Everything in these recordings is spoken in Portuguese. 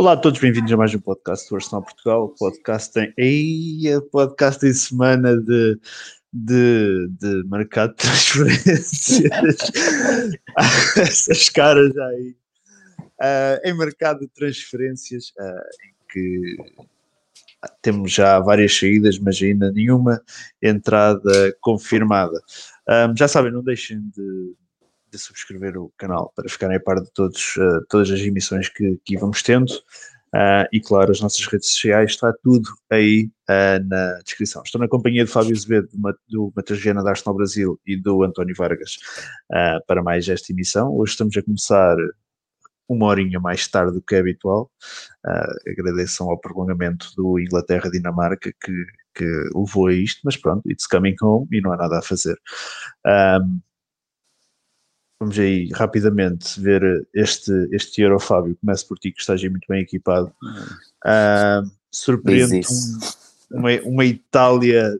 Olá a todos, bem-vindos a mais um podcast do Arsenal Portugal. O podcast tem. Ei, podcast em semana de, de, de mercado de transferências. Essas caras aí. Uh, em mercado de transferências, uh, em que temos já várias saídas, mas ainda nenhuma entrada confirmada. Um, já sabem, não deixem de de subscrever o canal para ficarem a par de todos, uh, todas as emissões que, que vamos tendo. Uh, e claro, as nossas redes sociais, está tudo aí uh, na descrição. Estou na companhia do Fábio Azevedo, do Matheus Viana da Arsenal Brasil e do António Vargas para mais esta emissão. Hoje estamos a começar uma horinha mais tarde do que é habitual. agradeçam ao prolongamento do Inglaterra-Dinamarca que, que levou a isto, mas pronto, it's coming home e não há nada a fazer. Um, Vamos aí rapidamente ver este, este Euro, Fábio. Começo por ti, que estás aí muito bem equipado. Uh, surpreende uma, uma Itália,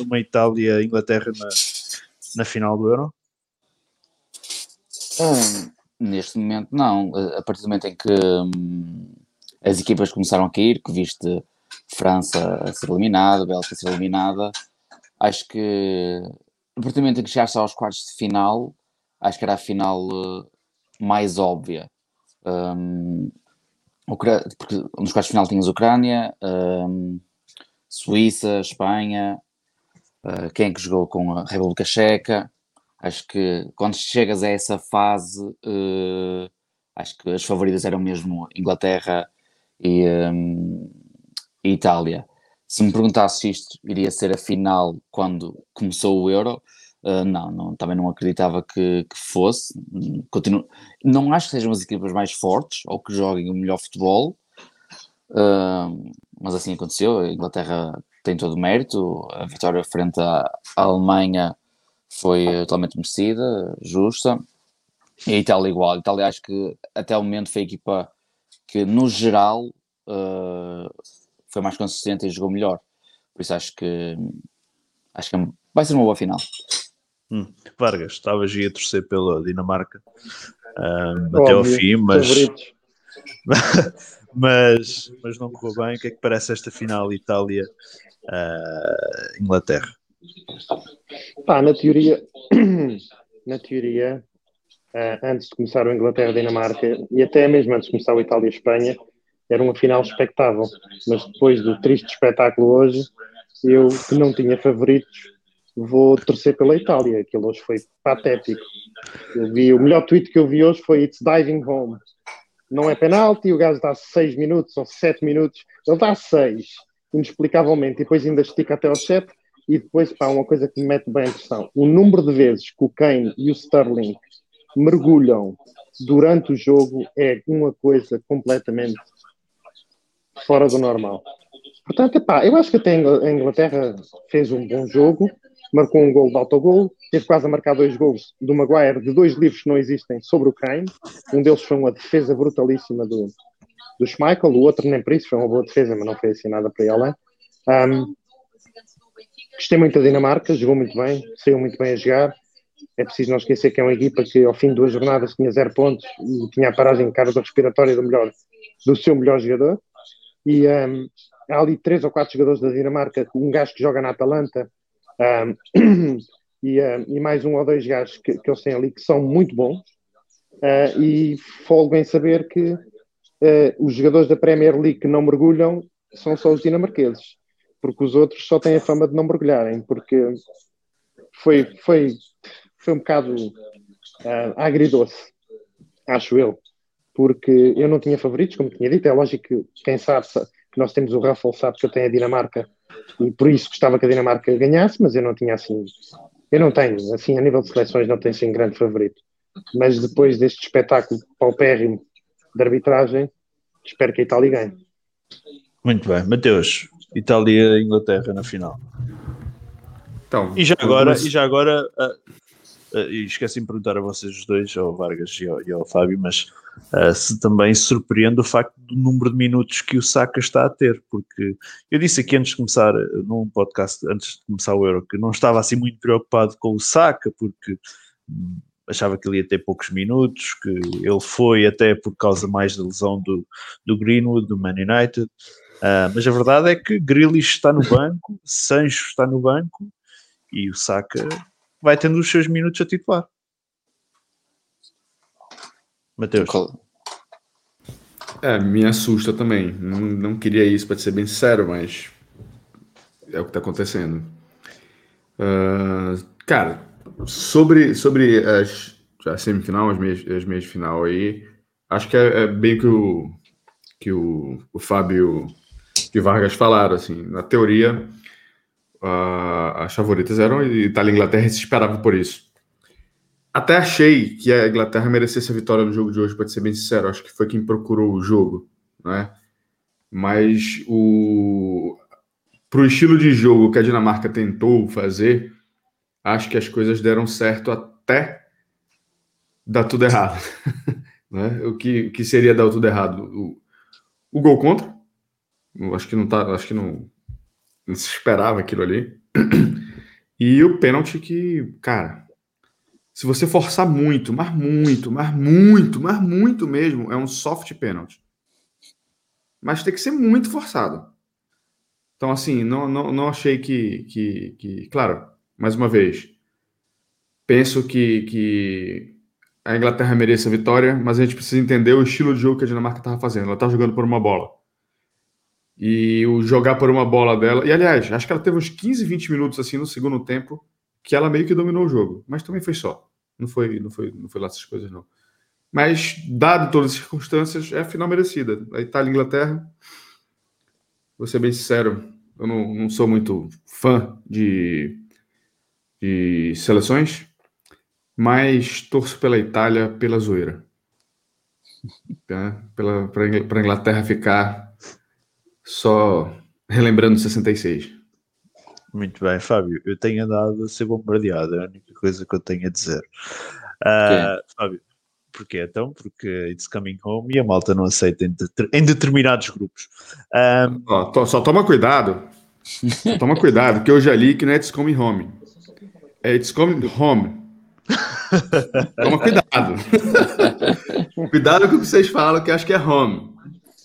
uma Itália Inglaterra na, na final do Euro? Hum, neste momento não. A partir do momento em que hum, as equipas começaram a cair, que viste França a ser eliminada, Bélgica a ser eliminada, acho que a partir do momento em que chegaste aos quartos de final, acho que era a final uh, mais óbvia. Um, porque nos quartos de final tinhas Ucrânia, um, Suíça, Espanha, uh, quem é que jogou com a República Checa. Acho que quando chegas a essa fase, uh, acho que as favoritas eram mesmo Inglaterra e, um, e Itália. Se me perguntasse se isto iria ser a final quando começou o Euro, Uh, não, não, também não acreditava que, que, fosse. Continuo, não acho que sejam as equipas mais fortes ou que joguem o melhor futebol, uh, mas assim aconteceu. A Inglaterra tem todo o mérito. A vitória frente à, Alemanha foi totalmente merecida, justa. E a Itália igual. A Itália acho que até o momento foi a equipa que, no geral, uh, foi mais consistente e jogou melhor. Por isso acho que acho que vai ser uma boa final. Hum. Vargas, estavas aí a torcer pela Dinamarca um, até ao fim, mas, mas, mas não correu bem. O que é que parece esta final Itália-Inglaterra? Uh, Pá, na teoria, na teoria uh, antes de começar o Inglaterra-Dinamarca e até mesmo antes de começar o Itália-Espanha, era uma final espectável. Mas depois do triste espetáculo hoje, eu que não tinha favoritos vou torcer pela Itália. Aquilo hoje foi patético. Eu vi, o melhor tweet que eu vi hoje foi It's diving home. Não é penalti, o gajo dá 6 minutos ou 7 minutos, ele dá 6, inexplicavelmente, e depois ainda estica até aos 7. E depois, pá, uma coisa que me mete bem a impressão: o número de vezes que o Kane e o Sterling mergulham durante o jogo é uma coisa completamente fora do normal. Portanto, epá, eu acho que até a Inglaterra fez um bom jogo, marcou um gol de autogol, teve quase a marcar dois gols do Maguire, de dois livros que não existem sobre o Kane. Um deles foi uma defesa brutalíssima do, do Schmeichel, o outro nem por isso, foi uma boa defesa, mas não foi assim nada para ele. Um, gostei muito da Dinamarca, jogou muito bem, saiu muito bem a jogar. É preciso não esquecer que é uma equipa que ao fim de duas jornadas tinha zero pontos e tinha a paragem respiratória do, melhor, do seu melhor jogador. E um, há ali três ou quatro jogadores da Dinamarca, um gajo que joga na Atalanta, um, e, um, e, mais um ou dois gajos que, que eles têm ali que são muito bons. Uh, e folgo em saber que uh, os jogadores da Premier League que não mergulham são só os dinamarqueses, porque os outros só têm a fama de não mergulharem, porque foi, foi, foi um bocado uh, agridoce, acho eu, porque eu não tinha favoritos, como tinha dito, é lógico que quem sabe que nós temos o Rafael sabe que eu tenho a Dinamarca e por isso gostava que a Dinamarca ganhasse, mas eu não tinha assim, eu não tenho, assim, a nível de seleções não tenho assim grande favorito. Mas depois deste espetáculo paupérrimo de arbitragem, espero que a Itália ganhe. Muito bem, Mateus, Itália e Inglaterra na final. Então, e já agora, e já agora uh, e esqueci de perguntar a vocês os dois, ao Vargas e ao, e ao Fábio, mas uh, se também surpreende o facto do número de minutos que o Saka está a ter, porque eu disse aqui antes de começar, num podcast, antes de começar o Euro, que não estava assim muito preocupado com o Saka, porque achava que ele ia ter poucos minutos, que ele foi até por causa mais da lesão do, do Greenwood, do Man United. Uh, mas a verdade é que Grealish está no banco, Sancho está no banco e o Saka vai tendo os seus minutos a titular. Mateus. É, me assusta também. Não, não queria isso, para ser bem sincero, mas é o que está acontecendo. Uh, cara, sobre, sobre as, a semifinal, as meias, as meias de final aí, acho que é, é bem que o que o, o Fábio e Vargas falaram, assim, na teoria, uh, as favoritas eram Itália e Inglaterra e se esperava por isso. Até achei que a Inglaterra merecesse a vitória no jogo de hoje, para ser bem sincero, acho que foi quem procurou o jogo, né? Mas o para o estilo de jogo que a Dinamarca tentou fazer, acho que as coisas deram certo até dar tudo errado. né? O que, que seria dar tudo errado? O, o gol contra, acho que não tá, acho que não, não se esperava aquilo ali. E o pênalti que, cara, se você forçar muito, mas muito, mas muito, mas muito mesmo, é um soft pênalti. Mas tem que ser muito forçado. Então, assim, não, não, não achei que, que, que. Claro, mais uma vez, penso que, que a Inglaterra merece a vitória, mas a gente precisa entender o estilo de jogo que a Dinamarca estava fazendo. Ela está jogando por uma bola. E o jogar por uma bola dela. E aliás, acho que ela teve uns 15, 20 minutos assim no segundo tempo que ela meio que dominou o jogo. Mas também foi só. Não foi, não foi, não foi lá essas coisas, não. Mas, dado todas as circunstâncias, é a final merecida. A Itália e a Inglaterra vou ser bem sincero, eu não, não sou muito fã de, de seleções, mas torço pela Itália pela zoeira. Para Inglaterra ficar só relembrando 66. Muito bem, Fábio. Eu tenho andado a ser bombardeado, é a única coisa que eu tenho a dizer. Uh, Fábio, Porquê? Então, porque it's coming home e a malta não aceita em, em determinados grupos. Um... Oh, só toma cuidado. toma cuidado, que eu já li que não é it's coming home. É it's coming home. toma cuidado. cuidado com o que vocês falam, que acho que é home.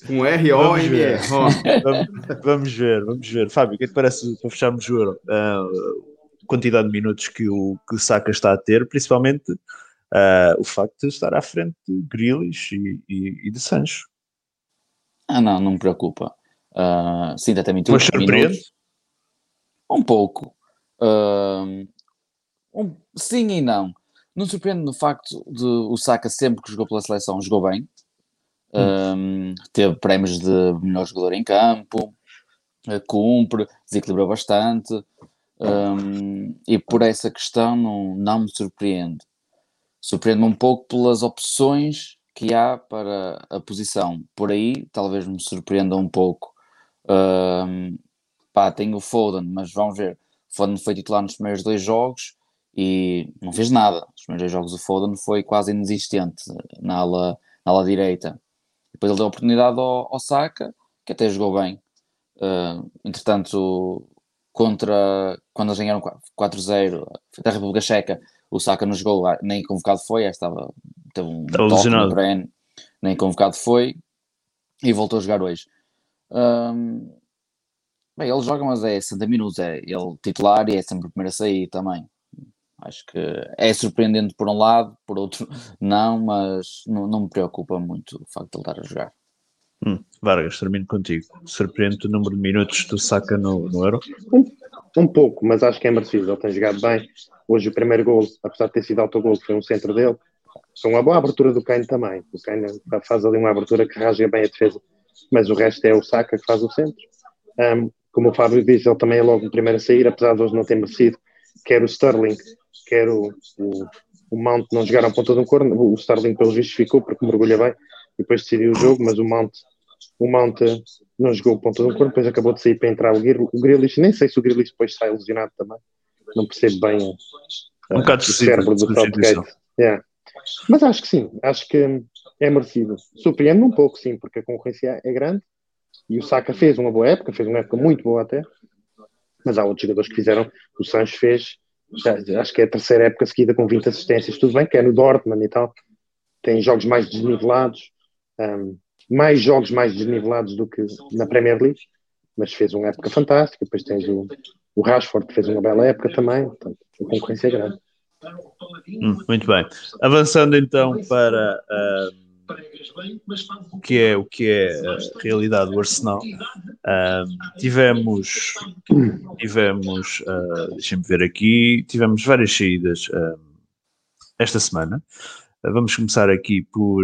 Um R-O-M-E. Vamos, vamos, ver, vamos ver. Fábio, o que é que parece para fecharmos o Euro? Uh, quantidade de minutos que o, que o Saka está a ter, principalmente uh, o facto de estar à frente de Grealish e, e, e de Sancho. Ah, não, não me preocupa. Uh, sim, até muito. Mas surpreende? Um pouco. Uh, um, sim e não. Não surpreende no facto de o Saka sempre que jogou pela seleção jogou bem. Um, teve prémios de melhor jogador em campo, uh, cumpre, desequilibrou bastante. Um, e por essa questão não, não me surpreende surpreende-me um pouco pelas opções que há para a posição. Por aí, talvez me surpreenda um pouco. Um, pá, tenho o Foden, mas vamos ver. Foden foi titular nos primeiros dois jogos e não fez nada. Nos primeiros dois jogos o Foden foi quase inexistente na ala, na ala direita. Depois ele deu a oportunidade ao, ao Saka, que até jogou bem. Uh, entretanto, contra quando eles ganharam 4-0 da República Checa, o Saka não jogou, ah, nem convocado foi, estava, teve um toque no treino, nem convocado foi e voltou a jogar hoje. Um, bem, ele joga, mas é 60 minutos, é ele titular e é sempre o primeiro a sair também. Acho que é surpreendente por um lado, por outro não, mas não, não me preocupa muito o facto de ele estar a jogar. Hum, Vargas, termino contigo. Surpreende o número de minutos do Saka no, no Euro? Um, um pouco, mas acho que é merecido. Ele tem jogado bem. Hoje o primeiro gol, apesar de ter sido autogol, foi um centro dele. Foi uma boa abertura do Kane também. O Kane faz ali uma abertura que rasga bem a defesa, mas o resto é o Saka que faz o centro. Um, como o Fábio diz, ele também é logo o primeiro a sair, apesar de hoje não ter merecido. Quer o Sterling, quer o, o, o Mount não jogaram ponta de um corno. O Sterling, pelos vistos, ficou porque mergulha bem e depois decidiu o jogo, mas o Mount, o Mount não jogou ponta de um corno, depois acabou de sair para entrar o, o Grealish. Nem sei se o Grealish depois sai lesionado também não percebo bem um uh, o cérebro do Southgate. Yeah. Mas acho que sim, acho que é merecido. Surpreende um pouco, sim, porque a concorrência é grande e o Saka fez uma boa época, fez uma época muito boa até, mas há outros jogadores que fizeram. O Sancho fez já, acho que é a terceira época seguida com 20 assistências. Tudo bem que é no Dortmund e tal. Tem jogos mais desnivelados, um, mais jogos mais desnivelados do que na Premier League, mas fez uma época fantástica. Depois tens o, o Rashford, que fez uma bela época também. Portanto, a concorrência é grande. Hum, muito bem. Avançando então para uh, o que é o que é a realidade do Arsenal. Uh, tivemos tivemos uh, deixem-me ver aqui tivemos várias saídas uh, esta semana. vamos começar aqui por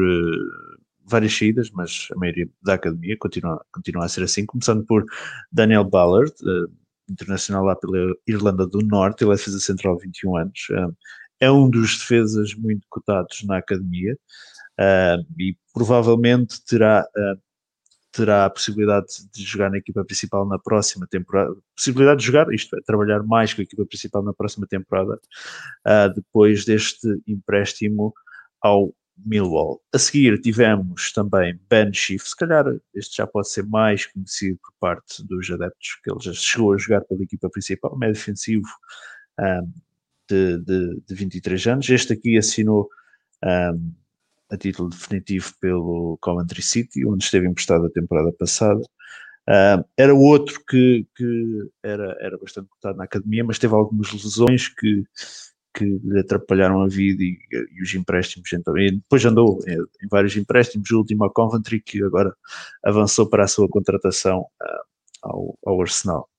várias saídas, mas a maioria da academia continua, continua a ser assim, começando por Daniel Ballard, internacional lá pela Irlanda do Norte, ele é defesa central 21 anos, é um dos defesas muito cotados na academia e provavelmente terá, terá a possibilidade de jogar na equipa principal na próxima temporada, possibilidade de jogar, isto é, trabalhar mais com a equipa principal na próxima temporada, depois deste empréstimo ao Millwall. A seguir tivemos também Ben Schiff, se calhar este já pode ser mais conhecido por parte dos adeptos, que ele já chegou a jogar pela equipa principal, médio defensivo um, de, de, de, 23 anos. Este aqui assinou um, a título definitivo pelo Coventry City, onde esteve emprestado a temporada passada. Uh, era outro que, que era, era bastante cotado na academia, mas teve algumas lesões que que lhe atrapalharam a vida e, e os empréstimos. Então, e depois andou em, vários empréstimos, o último a Coventry, que agora avançou para a sua contratação uh, ao, ao, Arsenal.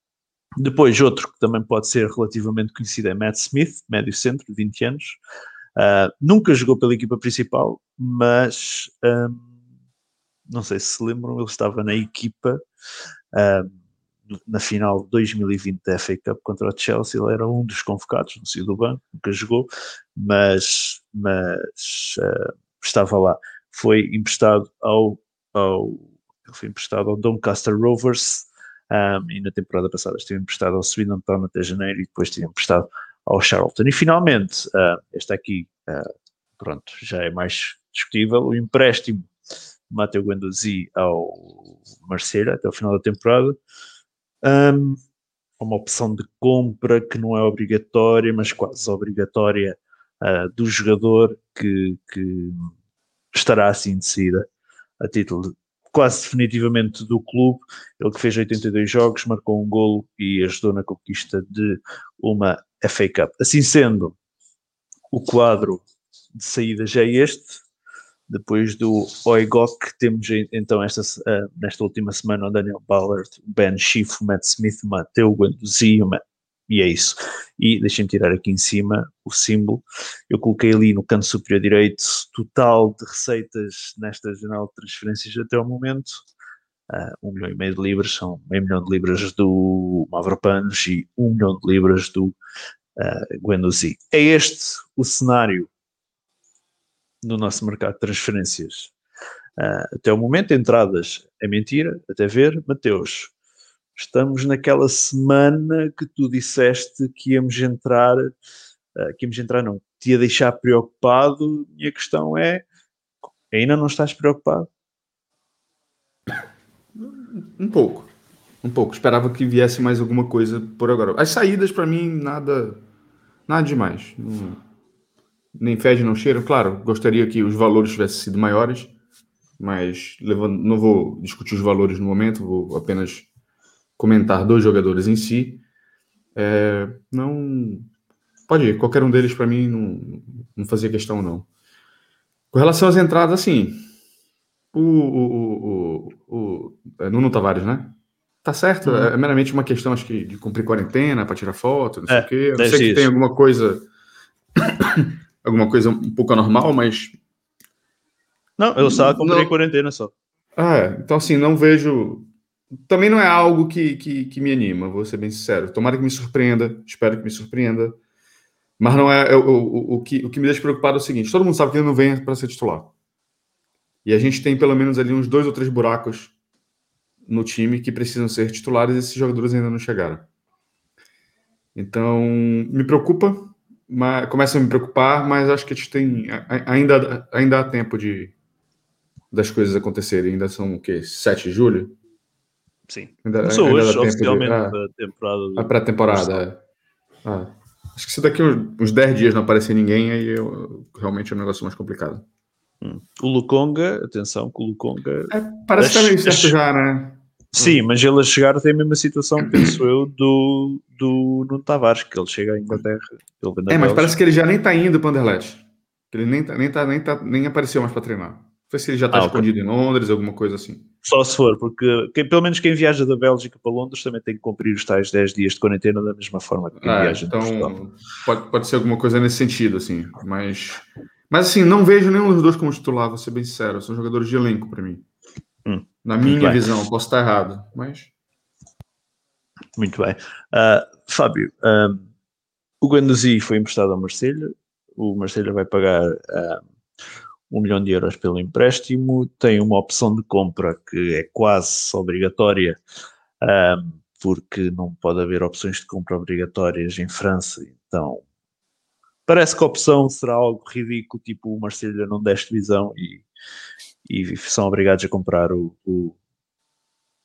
Depois, outro que também pode ser relativamente conhecido é Matt Smith, médio centro, de 20 anos. Uh, nunca jogou pela equipa principal, mas um, não sei se se lembram, ele estava na equipa. Um, na final de 2020 da FA Cup contra o Chelsea, ele era um dos convocados, não saiu do banco, nunca jogou, mas, mas uh, estava lá. Foi emprestado ao, ao, foi emprestado ao Doncaster Rovers um, e na temporada passada esteve emprestado ao Swindon Town até janeiro e depois esteve emprestado ao Charlton. E finalmente, uh, este aqui, uh, pronto, já é mais discutível, o empréstimo Matteo Guendouzi ao Marseille até o final da temporada um, uma opção de compra que não é obrigatória, mas quase obrigatória uh, do jogador que, que, estará assim de saída a título de, quase definitivamente do clube. Ele que fez 82 jogos, marcou um golo e ajudou na conquista de uma FA Cup. Assim sendo, o quadro de saída já é este. Depois do Oigok, temos então esta, uh, nesta última semana o Daniel Ballard, Ben Schiff, o Matt Smith, o Mateu Guendouzi, e é isso. E deixem-me tirar aqui em cima o símbolo. Eu coloquei ali no canto superior direito total de receitas nesta janela de transferências até o momento. Uh, um milhão e meio de libras, são meio milhão de libras do Mavropanos e um milhão de libras do uh, Guendouzi. É este o cenário no nosso mercado de transferências. Uh, até o momento, entradas é mentira, até ver. Mateus, estamos naquela semana que tu disseste que íamos entrar, uh, que íamos entrar, não, te ia deixar preocupado. Minha questão é: ainda não estás preocupado? Um pouco, um pouco. Esperava que viesse mais alguma coisa por agora. As saídas, para mim, nada, nada demais. Não nem fede, não cheira. Claro, gostaria que os valores tivessem sido maiores, mas levando, não vou discutir os valores no momento, vou apenas comentar dois jogadores em si. É, não. Pode ir, qualquer um deles para mim não, não fazia questão, não. Com relação às entradas, assim, o, o, o, o, é Nuno Tavares, né? Tá certo, uhum. é meramente uma questão, acho que, de cumprir quarentena para tirar foto, não sei é, o quê. não sei que tem alguma coisa alguma coisa um pouco anormal, mas. Não, eu só comprei quarentena só. Ah, é. então assim, não vejo. Também não é algo que, que, que, me anima, vou ser bem sincero. Tomara que me surpreenda, espero que me surpreenda. Mas não é. O, o, o, que, o que me deixa preocupado é o seguinte: todo mundo sabe que ele não vem para ser titular. E a gente tem pelo menos ali uns dois ou três buracos no time que precisam ser titulares e esses jogadores ainda não chegaram. Então, me preocupa, mas, começa a me preocupar, mas acho que a gente tem ainda, ainda há tempo de das coisas acontecerem. Ainda são o quê? 7 de julho? Sim. Ainda, Começou ainda hoje, oficialmente, de, ah, a temporada. A pré-temporada. É. Ah. Acho que se daqui uns 10 dias não aparecer ninguém, aí eu, realmente é um negócio mais complicado. Hum. O Lukonga, atenção, que o Lukonga. É, parece que está certo já, né? Sim, mas ele a chegar tem a mesma situação, penso eu, do, do Nuno Tavares, que ele chega à Inglaterra. Ele é, mas parece que ele já nem está indo para o Anderlecht. Ele nem, tá, nem, tá, nem, tá, nem apareceu mais para treinar. Não sei se ele já está ah, escondido okay. em Londres, alguma coisa assim. Só se for, porque quem, pelo menos quem viaja da Bélgica para Londres também tem que cumprir os tais 10 dias de quarentena da mesma forma que quem ah, viaja então pode, pode ser alguma coisa nesse sentido, assim. Mas, mas assim, não vejo nenhum dos dois como titular, vou ser bem sincero. São jogadores de elenco para mim. Hum. Na minha visão, posso estar errado, mas. Muito bem. Uh, Fábio, uh, o Guendouzi foi emprestado ao Marselha. O Marselha vai pagar uh, um milhão de euros pelo empréstimo. Tem uma opção de compra que é quase obrigatória, porque não pode haver opções de compra obrigatórias em França. Então, parece que a opção será algo ridículo, tipo o Marselha não deste visão e e são obrigados a comprar o, o,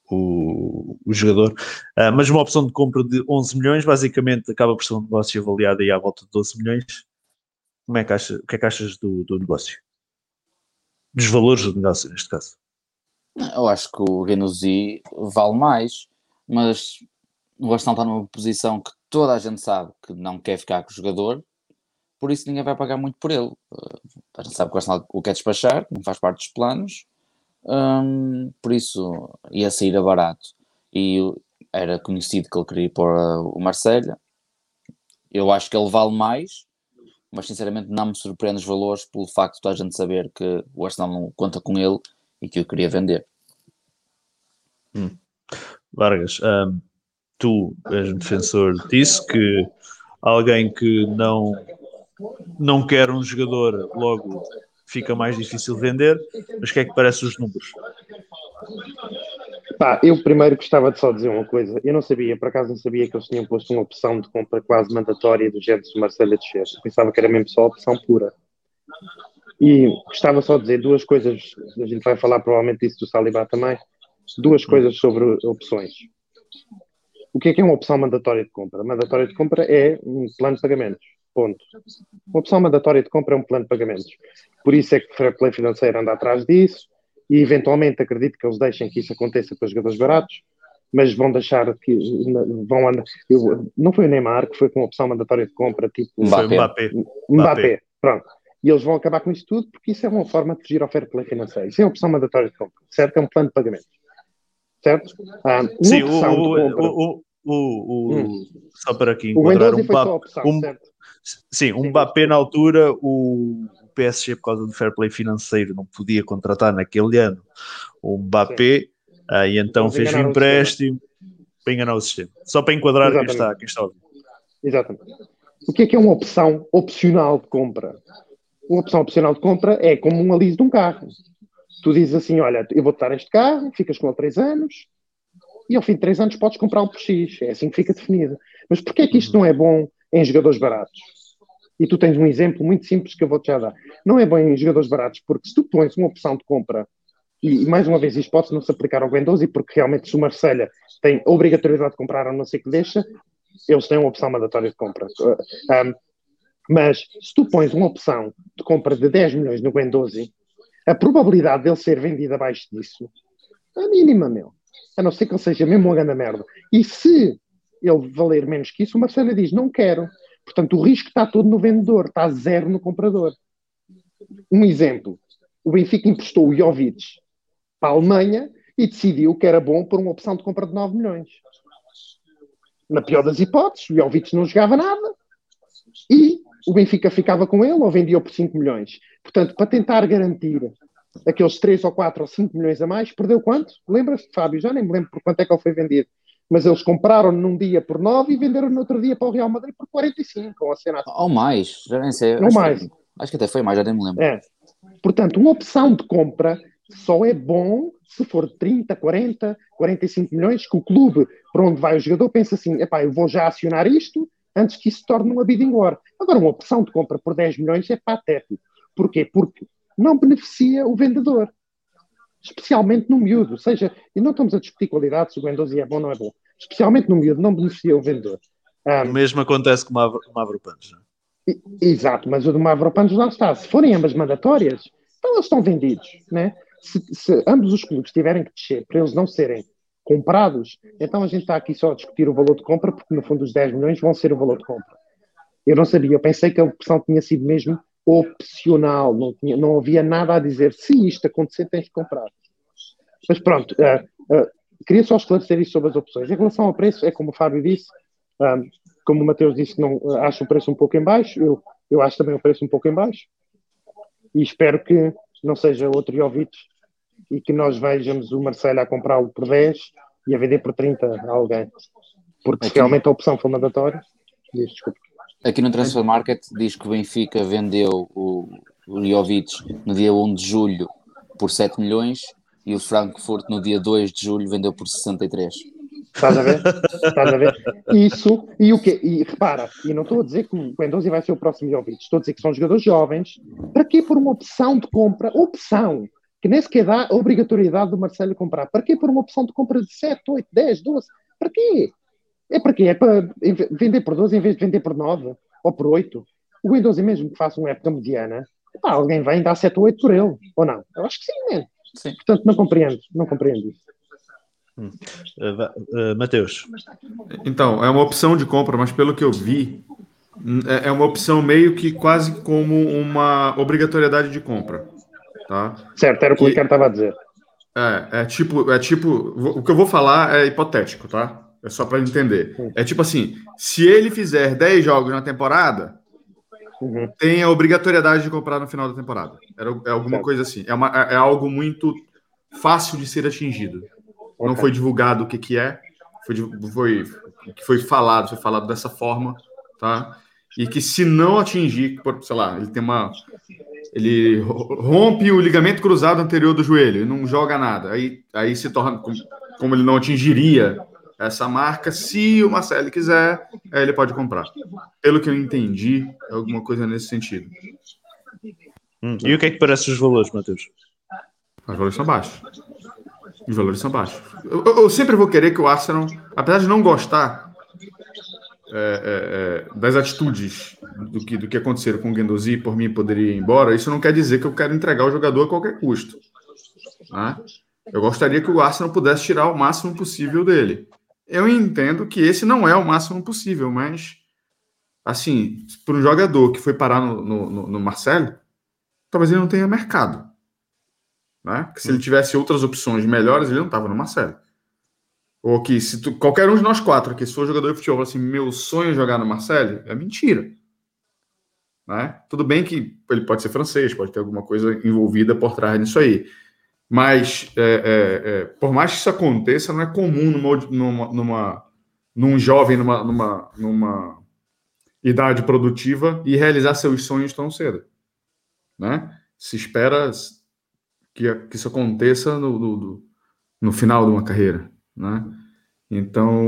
o, o jogador. Uh, mas uma opção de compra de 11 milhões, basicamente acaba por ser um negócio avaliado aí à volta de 12 milhões. Como é que acha, o que é que achas do, do negócio? Dos valores do negócio, neste caso. Eu acho que o Genuzi vale mais, mas o Arsenal está numa posição que toda a gente sabe que não quer ficar com o jogador por isso ninguém vai pagar muito por ele. Uh, a gente sabe que o Arsenal o quer despachar, não faz parte dos planos, um, por isso ia sair a barato. E era conhecido que ele queria ir para o Marselha. Eu acho que ele vale mais, mas sinceramente não me surpreende os valores pelo facto de a gente saber que o Arsenal não conta com ele e que eu queria vender. Hum. Vargas, um, tu és um defensor disso, que alguém que não não quer um jogador, logo fica mais difícil vender, mas o que é que parece os números? Pá, eu primeiro gostava de só dizer uma coisa. Eu não sabia, por acaso não sabia que eles tinham posto uma opção de compra quase mandatória do Jetson Marcelo de Chess. Pensava que era mesmo só opção pura. E gostava só de dizer duas coisas, a gente vai falar provavelmente disso do Salibá também, duas coisas sobre opções. O que é que é uma opção mandatória de compra? Mandatória de compra é um plano de pagamentos. Ponto. Uma opção mandatória de compra é um plano de pagamentos. Por isso é que o Fair Play financeiro anda atrás disso e eventualmente acredito que eles deixem que isso aconteça com os jogadores baratos, mas vão deixar que vão andar. Eu, não foi o Neymar que foi com opção mandatória de compra, tipo Mbappé. Mbappé. Mbappé. Pronto. E eles vão acabar com isso tudo porque isso é uma forma de fugir ao fair play financeiro. Isso é uma opção mandatória de compra, certo? É um plano de pagamento. Certo? Ah, Sim, o, o, o, o, hum. só para aqui encontrar um, papo, um, Sim, um Mbappé na altura, o PSG, por causa do fair play financeiro, não podia contratar naquele ano o Mbappé, uh, e então fez um empréstimo para enganar o sistema. Só para enquadrar quem está, quem está ouvir. Exatamente. O que é que é uma opção opcional de compra? Uma opção opcional de compra é como um aliso de um carro. Tu dizes assim: Olha, eu vou-te dar este carro, ficas com ele 3 anos, e ao fim de 3 anos podes comprar por X. É assim que fica definido. Mas porquê é que isto não é bom em jogadores baratos? E tu tens um exemplo muito simples que eu vou-te já dar. Não é bem em jogadores baratos, porque se tu pões uma opção de compra, e, mais uma vez isto pode não se aplicar ao Guendouzi, porque realmente se o Marselha tem obrigatoriedade de comprar, a não ser que deixa, eles têm uma opção mandatória de compra. Um, mas se tu pões uma opção de compra de 10 milhões no Guendouzi, a probabilidade dele ser vendido abaixo disso é mínima, meu. A não ser que ele seja mesmo uma grande merda. E se ele valer menos que isso, o Marcelo diz: não quero. Portanto, o risco está todo no vendedor, está zero no comprador. Um exemplo: o Benfica emprestou o Jovic para a Alemanha e decidiu que era bom por uma opção de compra de 9 milhões. Na pior das hipóteses, o Jovic não jogava nada e o Benfica ficava com ele ou vendia por 5 milhões. Portanto, para tentar garantir aqueles 3 ou 4 ou 5 milhões a mais, perdeu quanto? Lembra-se, Fábio? Já nem me lembro por quanto é que ele foi vendido mas eles compraram num dia por 9 e venderam no outro dia para o Real Madrid por 45, ou a cena assim. Ou mais, já nem sei. Ou mais. Que, acho que até foi mais, já nem me lembro. É. Portanto, uma opção de compra só é bom se for 30, 40, 45 milhões, que o clube para onde vai o jogador pensa assim, epá, eu vou já acionar isto antes que isso se torne uma bidding war. Agora, uma opção de compra por 10 milhões é patético. Porquê? Porque não beneficia o vendedor especialmente no miúdo, ou seja, e não estamos a discutir qualidade, se o Mendoza é bom ou não é bom, especialmente no miúdo, não beneficia o vendedor. Um, o mesmo acontece com o Mavropanos. Exato, mas o do Mavropanos lá está. Se forem ambas mandatórias, então eles estão vendidos, né? Se, se, ambos os clubes tiverem que descer para eles não serem comprados, então a gente está aqui só a discutir o valor de compra, porque no fundo os 10 milhões vão ser o valor de compra. Eu não sabia, eu pensei que a opção tinha sido mesmo opcional, não, tinha, não havia nada a dizer. Se isto acontecer, tens de comprar. Mas pronto, uh, uh, queria só esclarecer isso sobre as opções. Em relação ao preço, é como o Fábio disse, um, como o Mateus disse, não, acho o preço um pouco em baixo, eu, eu acho também o preço um pouco em baixo, e espero que não seja outro Jovic e que nós vejamos o Marcelo a comprá-lo por 10 e a vender por 30 a alguém. Porque realmente a opção foi mandatória. Desculpa. Aqui no Transfer Market diz que o Benfica vendeu o, o Jovic no dia 1 de julho por 7 milhões e o Frankfurt no dia 2 de julho vendeu por 63. Estás a ver? Estás a ver? Isso, e o quê? E repara, e não estou a dizer que o Guendouzi vai ser o próximo Jovic, estou a dizer que são jogadores jovens, para quê por uma opção de compra? Opção! Que nem sequer dá a obrigatoriedade do Marcelo comprar. Para quê por uma opção de compra de 7, 8, 10, 12? Para quê? É para quê? É para vender por 12 em vez de vender por 9 ou por 8? O Guendouzi mesmo que faça uma época mediana, pá, alguém vem dar 7 ou 8 por ele, ou não? Eu acho que sim, né? Sim. Portanto, não compreendo, não compreendo isso. Hum. Uh, uh, Mateus. Então, é uma opção de compra, mas pelo que eu vi, é, é uma opção meio que quase como uma obrigatoriedade de compra. Tá? Certo, era o que o Ricardo estava a dizer. É, é tipo, é tipo, o que eu vou falar é hipotético, tá? É só para entender. É tipo assim, se ele fizer 10 jogos na temporada, uhum. tem a obrigatoriedade de comprar no final da temporada. É, é alguma coisa assim. É, uma, é, é algo muito fácil de ser atingido. Não foi divulgado o que, que é, foi, foi, foi falado, foi falado dessa forma, tá? E que se não atingir, sei lá, ele tem uma. Ele rompe o ligamento cruzado anterior do joelho e não joga nada. Aí, aí se torna. Como ele não atingiria essa marca, se o Marcelo quiser, ele pode comprar. Pelo que eu entendi, é alguma coisa nesse sentido. Hum, e o que é que parece os valores, Matheus? Os valores são baixos. Os valores são baixos. Eu, eu, sempre vou querer que o Arsenal, apesar de não gostar é, é, é, das atitudes do que, do que aconteceram com o Guendouzi, por mim poderia ir embora, isso não quer dizer que eu quero entregar o jogador a qualquer custo. Né? Eu gostaria que o Arsenal pudesse tirar o máximo possível dele. Eu entendo que esse não é o máximo possível, mas assim, para um jogador que foi parar no, no, no Marcelo, talvez ele não tenha mercado. Né? Porque se ele tivesse outras opções melhores, ele não estava no Marcelo. Ou que se tu, qualquer um de nós quatro que for jogador de futebol assim, meu sonho é jogar no Marcelo, é mentira. Né? Tudo bem que ele pode ser francês, pode ter alguma coisa envolvida por trás disso aí. Mas, é, é, é, por mais que isso aconteça, não é comum numa, numa, numa num jovem, numa, numa, numa idade produtiva e realizar seus sonhos tão cedo. Né? Se espera que, que isso aconteça no, no, no final de uma carreira, né? Então,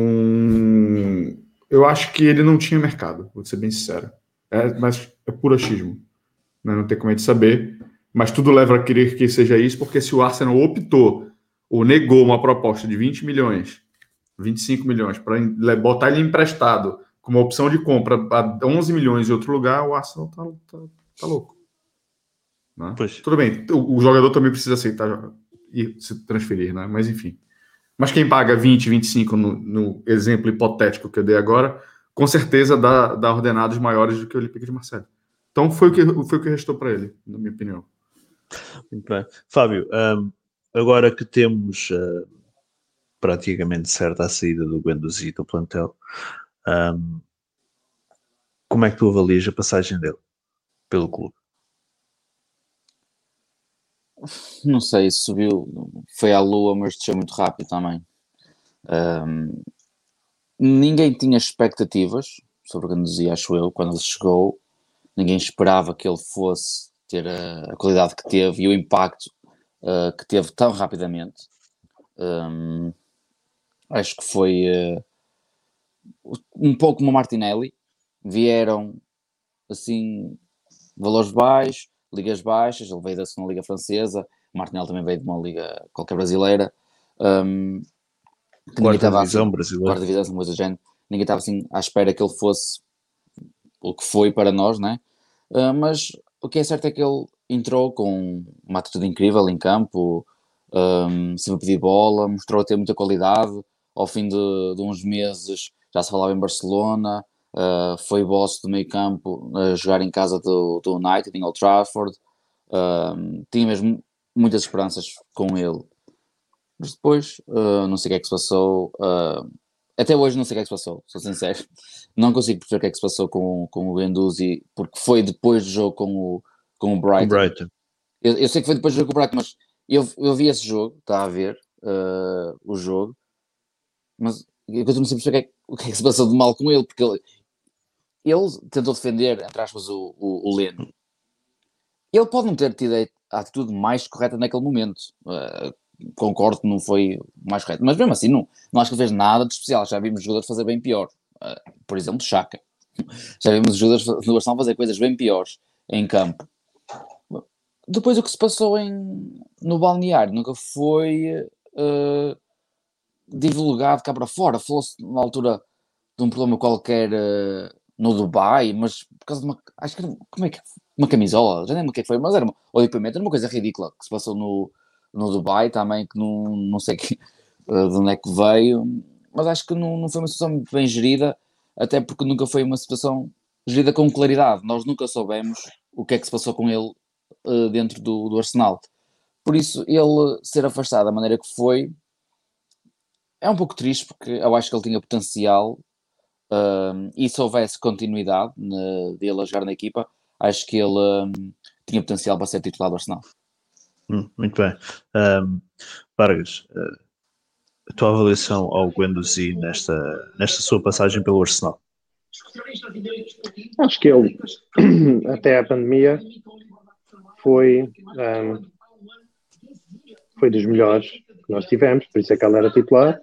eu acho que ele não tinha mercado, vou ser bem sincero. É, mas é puro achismo. Né? Não tem como a gente saber. Mas tudo leva a querer que seja isso, porque se o Arsenal optou ou negou uma proposta de 20 milhões, 25 milhões, para botar ele emprestado com uma opção de compra a 11 milhões em outro lugar, o Arsenal tá, tá, tá louco. Né? Tudo bem, o, o, jogador também precisa aceitar e se transferir, né? Mas enfim. Mas quem paga 20, 25 no, no exemplo hipotético que eu dei agora, com certeza dá, dá ordenados maiores do que o Olympique de Marseille. Então foi o que, foi o que restou para ele, na minha opinião. Muito bem. Fábio, um, agora que temos uh, praticamente certa a saída do Guendouzi do plantel, um, como é que tu avalias a passagem dele pelo clube? Não sei, subiu, foi à lua, mas desceu muito rápido também. Um, ninguém tinha expectativas sobre o Ganduzzi, acho eu, quando ele chegou. Ninguém esperava que ele fosse ter a, a qualidade que teve e o impacto uh, que teve tão rapidamente. Um, acho que foi uh, um pouco como o Martinelli. Vieram assim, valores baixos, ligas baixas, ele veio da segunda liga francesa, o Martinelli também veio de uma liga qualquer brasileira. Um, quarta divisão brasileira. Quarta divisão, coisa do género. ninguém estava assim à espera que ele fosse o que foi para nós, né? Uh, mas o que é certo é que ele entrou com uma atitude incrível em campo, um, sempre pedir bola, mostrou ter muita qualidade. Ao fim de, de uns meses já se falava em Barcelona, uh, foi boss do meio campo a jogar em casa do, do United, em Old Trafford. Uh, tinha mesmo muitas esperanças com ele. Mas depois, uh, não sei o que é que se passou. Até hoje não sei o que é que se passou, sou sincero. Não consigo perceber o que é que se passou com, com o Guendouzi, porque foi depois do jogo com o, com o Brighton. Brighton. Eu, eu, sei que foi depois do jogo com o Brighton, mas eu, eu vi esse jogo, está a ver uh, o jogo, mas eu continuo sem perceber o que, é, o que é que se passou de mal com ele, porque ele, ele tentou defender, entre aspas, o, o, o Leno. Ele pode não ter tido a atitude mais correta naquele momento. Uh, concordo que não foi mais correto, mas mesmo assim não, não acho que fez nada de especial. Já vimos jogadores fazer bem pior. Uh, por exemplo, Chaka. Já vimos jogadores do Arsenal fazer coisas bem piores em campo depois o que se passou em, no balneário nunca foi uh, divulgado cá para fora. Falou-se na altura de um problema qualquer uh, no Dubai, mas por causa de uma. Acho que como é que uma camisola, já nem lembro o que é foi, mas era uma, ou era uma coisa ridícula que se passou no, no Dubai também, que não, não sei que, uh, de onde é que veio, mas acho que não, não foi uma situação muito bem gerida, até porque nunca foi uma situação gerida com claridade. Nós nunca soubemos o que é que se passou com ele uh, dentro do, do Arsenal. Por isso, ele ser afastado da maneira que foi é um pouco triste, porque eu acho que ele tinha potencial uh, e se houvesse continuidade de dele a jogar na equipa, acho que ele tinha potencial para ser titular do Arsenal. Hum, muito bem. Um, Vargas, uh, a tua avaliação ao Guendouzi nesta, nesta sua passagem pelo Arsenal? Acho que ele, até a pandemia, foi, um, foi dos melhores que nós tivemos, por isso é que ela era titular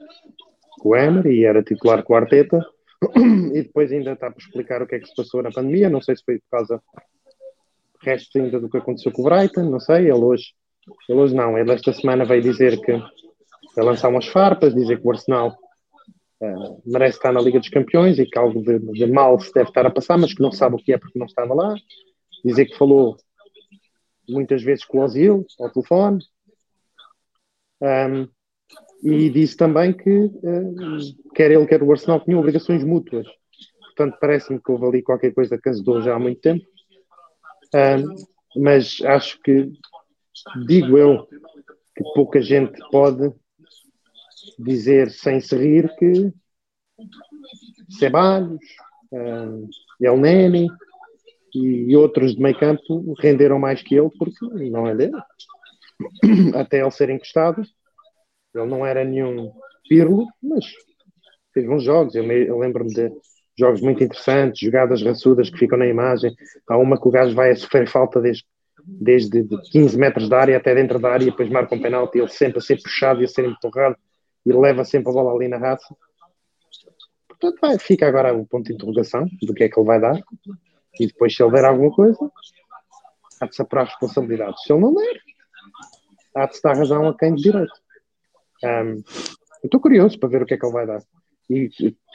com o Emer e era titular com o Arteta. E depois ainda está para explicar o que é que se passou na pandemia. Não sei se foi por causa resto ainda do que aconteceu com o Brighton, não sei. Ele hoje, ele hoje não, ele esta semana veio dizer que vai lançar umas farpas, dizer que o Arsenal uh, merece estar na Liga dos Campeões e que algo de, de, mal se deve estar a passar, mas que não sabe o que é porque não estava lá. Dizer que falou muitas vezes com o Ozil ao telefone. Um, e disse também que uh, quer ele, quer o Arsenal tinham obrigações mútuas. Portanto, parece-me que houve ali qualquer coisa que azedou já há muito tempo. Um, mas acho que, digo eu, que pouca gente pode dizer sem se rir que Ceballos, um, El Neni, e outros de meio campo renderam mais que ele porque não é dele. Até ele ser encostado, ele não era nenhum pirlo, mas fez bons jogos. Eu, eu lembro-me de jogos muito interessantes, jogadas raçudas que ficam na imagem. Há uma que o gajo vai a sofrer falta desde, desde 15 metros da área até dentro da área depois marca um penalti, ele sempre a ser puxado e a ser empurrado e leva sempre a bola ali na raça. Portanto, vai, fica agora o ponto de interrogação do que é que ele vai dar. E depois, se ele der alguma coisa, há de se apurar responsabilidades. Se ele não der, há de se dar razão a quem de direito. Um, estou curioso para ver o que é que ele vai dar. E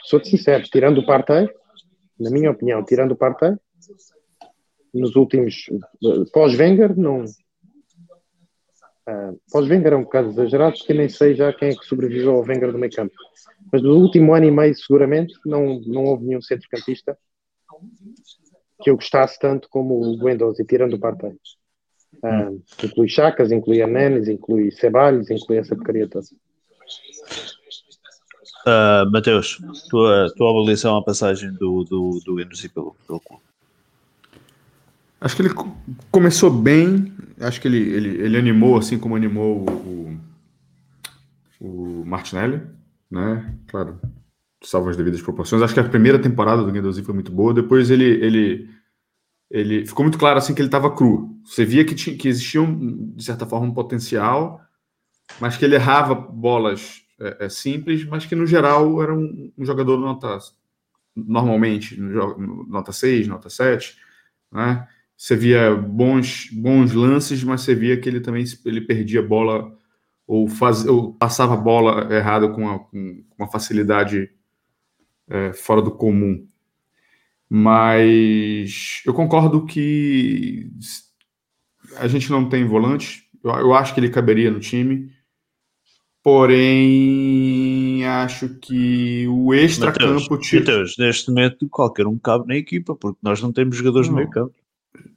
sou-te sincero, tirando o Partey, na minha opinião, tirando o Partey, nos últimos. Pós-Wenger, não. Uh, Pós-Wenger é um bocado exagerado, porque nem sei já quem é que sobreviveu ao Wenger do meio campo. Mas no último ano e meio, seguramente, não, não houve nenhum centrocampista que eu gostasse tanto como o Guendouzi, tirando o Partey. Uh, inclui Chacas, inclui Hernanes, inclui Ceballos, inclui essa porcaria toda. Uh, Mateus, tua, tua avaliação à passagem do, do, do Guendouzi pelo, pelo clube? Acho que ele começou bem, acho que ele, ele, ele animou assim como animou o, o Martinelli, né? Claro, salvo as devidas proporções. Acho que a primeira temporada do Guendouzi foi muito boa. Depois ele, ele, ele ficou muito claro assim que ele estava cru. Você via que, tinha, que existia, um, de certa forma, um potencial, mas que ele errava bolas é, é, simples, mas que no geral era um, um jogador nota normalmente nota 6, nota 7, né? Você via bons, bons lances, mas você via que ele também ele perdia bola ou, faz, ou passava a bola errada com, a, com uma facilidade é, fora do comum. Mas eu concordo que a gente não tem volante. Eu, eu acho que ele caberia no time. Porém, acho que o extra-campo. Mateus, neste momento, qualquer um cabe na equipa, porque nós não temos jogadores não. no meio campo.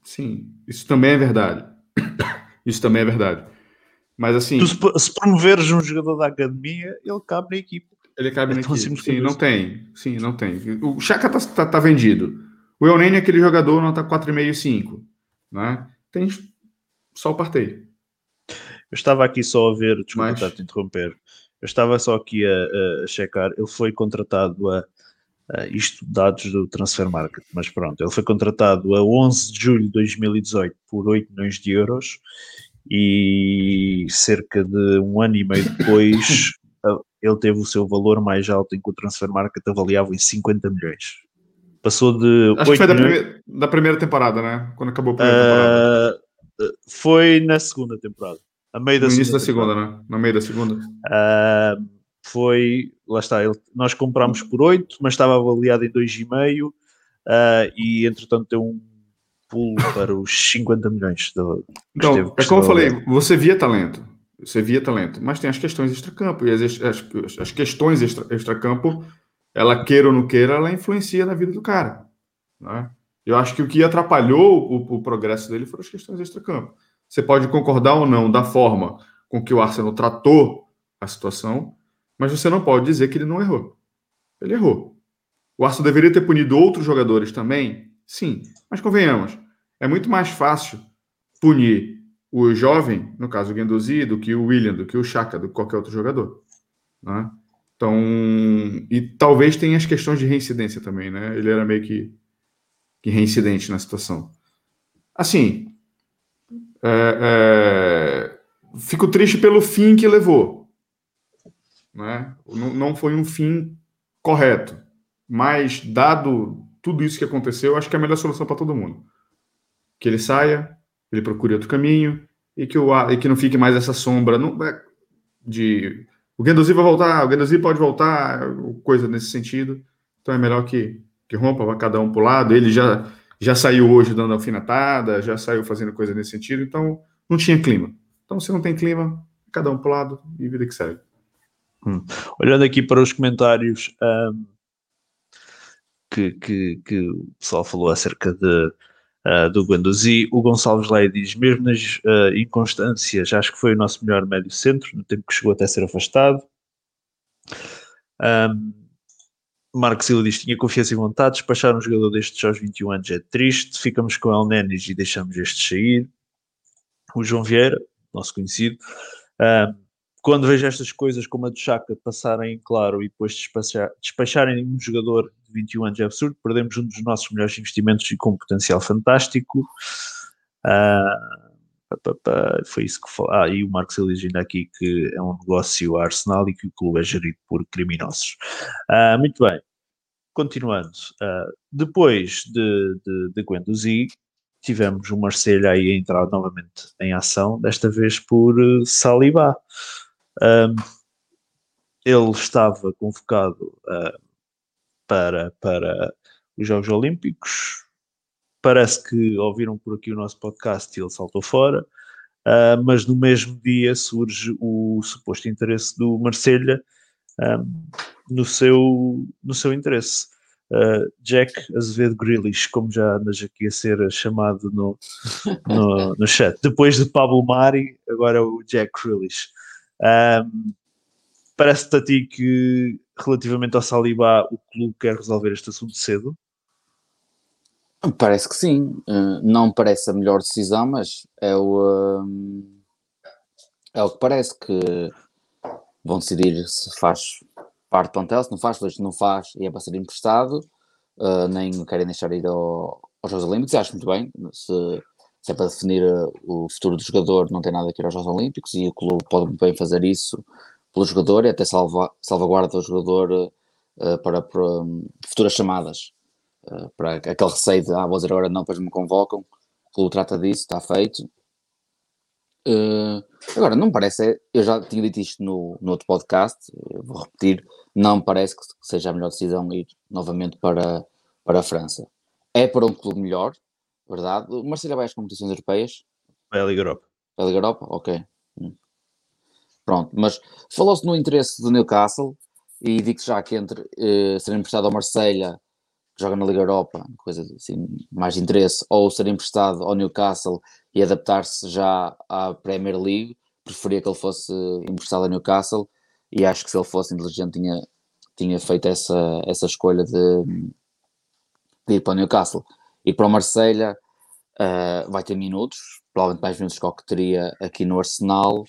Sim, isso também é verdade. Isso também é verdade. Mas assim. Tu, se promoveres um jogador da academia, ele cabe na equipa. Ele cabe é na equipe. Sim, não tem. Sim, não tem. O Chaka tá, tá, tá vendido. O Eunene é aquele jogador nota 4,5 5. Né? Tem só o Partey. Eu estava aqui só a ver, desculpa Mas... te interromper. Eu estava só aqui a, a checar. Ele foi contratado a, a, isto dados do Transfer Market, mas pronto, ele foi contratado a 11 de julho de 2018 por 8 milhões de euros e cerca de um ano e meio depois ele teve o seu valor mais alto em que o Transfer Market avaliava em 50 milhões. Passou de. Acho que foi da, primeira, da primeira temporada, né? Quando acabou a primeira uh, temporada. Foi na segunda temporada. A meio da no início da segunda, né? No meio da segunda. Uh, foi. Lá está. Ele, nós comprámos por 8, mas estava avaliado em 2,5 uh, e entretanto deu um pulo para os 50 milhões. Do, então, é como eu falei, você via talento você via talento. Mas tem as questões extra-campo, e as, as, as questões extra-campo, extra ela queira ou não queira, ela influencia na vida do cara. Né? Eu acho que o que atrapalhou o, o progresso dele foram as questões extra-campo. Você pode concordar ou não da forma com que o Arsenal tratou a situação, mas você não pode dizer que ele não errou. Ele errou. O Arsenal deveria ter punido outros jogadores também? Sim, mas convenhamos, é muito mais fácil punir o jovem, no caso o Guendouzi, do que o William, do que o Chaka, do que qualquer outro jogador. Né? Então, e talvez tenha as questões de reincidência também, né? Ele era meio que, que reincidente na situação. Assim, é, é, fico triste pelo fim que levou. Né? Não, não foi um fim correto. Mas, dado tudo isso que aconteceu, acho que é a melhor solução para todo mundo. Que ele saia, ele procure outro caminho e que, o, e que não fique mais essa sombra é, de o Guendouzi vai voltar, o Guendouzi pode voltar, coisa nesse sentido. Então é melhor que, que rompa, vai cada um para o lado. Ele já, já saiu hoje dando alfinetada, já saiu fazendo coisa nesse sentido, então não tinha clima. Então, se não tem clima, cada um para o lado e vida que segue. Hum. Olhando aqui para os comentários um, que, que, que o pessoal falou acerca de uh, do Guendouzi. O Gonçalves Leia diz, mesmo nas uh, inconstâncias, acho que foi o nosso melhor médio centro, no tempo que chegou até ser afastado. Um, Marcos Silva diz, tinha confiança e vontade, despachar um jogador destes aos 21 anos é triste, ficamos com El Nenis e deixamos este sair. O João Vieira, nosso conhecido, um, quando vejo estas coisas como a do Chaka passarem claro e depois despachar, despacharem um jogador 21 anos é absurdo, perdemos um dos nossos melhores investimentos e com potencial fantástico. Uh, foi isso que falou. Ah, e o Marcos diz ainda aqui que é um negócio Arsenal e que o clube é gerido por criminosos. Uh, muito bem, continuando. Uh, depois de, de, de Guendouzi, tivemos o Marcelo aí a entrar novamente em ação, desta vez por uh, Saliba. Ele estava convocado uh, para, para os Jogos Olímpicos. Parece que ouviram por aqui o nosso podcast e ele saltou fora, uh, mas no mesmo dia surge o suposto interesse do Marselha no, seu, no seu interesse. Uh, Jack Azevedo Grealish, como já andas aqui a ser chamado no, no, no chat. Depois de Pablo Mari, agora é o Jack Grealish. Um, Parece-te a ti que relativamente ao Saliba, o clube quer resolver este assunto cedo? Parece que sim. Uh, não parece a melhor decisão, mas é o, é o que parece que vão decidir se faz parte do plantel, se não faz, se não faz e é para ser emprestado, uh, nem querem deixar ir ao, aos Jogos Olímpicos. Acho muito bem. Se, se é para definir o futuro do jogador, não tem nada a ir aos Jogos Olímpicos e o clube pode bem fazer isso pelo jogador e até salva, salvaguarda o jogador uh, para, para um, futuras chamadas. Uh, para aquele receio de, ah, vou dizer agora não, depois me convocam. O clube trata disso, está feito. Uh, agora, não parece, eu já tinha dito isto no, no outro podcast, vou repetir, não parece que seja a melhor decisão ir novamente para, para a França. É para um clube melhor, verdade? O Marcelo vai às competições europeias? Vai à Liga Europa. À Liga Europa? Ok. Hum. Pronto, mas falou-se no interesse do Newcastle e digo já que entre uh, ser emprestado ao Marselha que joga na Liga Europa, coisa assim, mais interesse, ou ser emprestado ao Newcastle e adaptar-se já à Premier League, preferia que ele fosse emprestado ao Newcastle e acho que se ele fosse inteligente tinha, tinha feito essa, essa escolha de, de ir para o Newcastle. E para o Marselha uh, vai ter minutos, provavelmente mais minutos que o que teria aqui no Arsenal,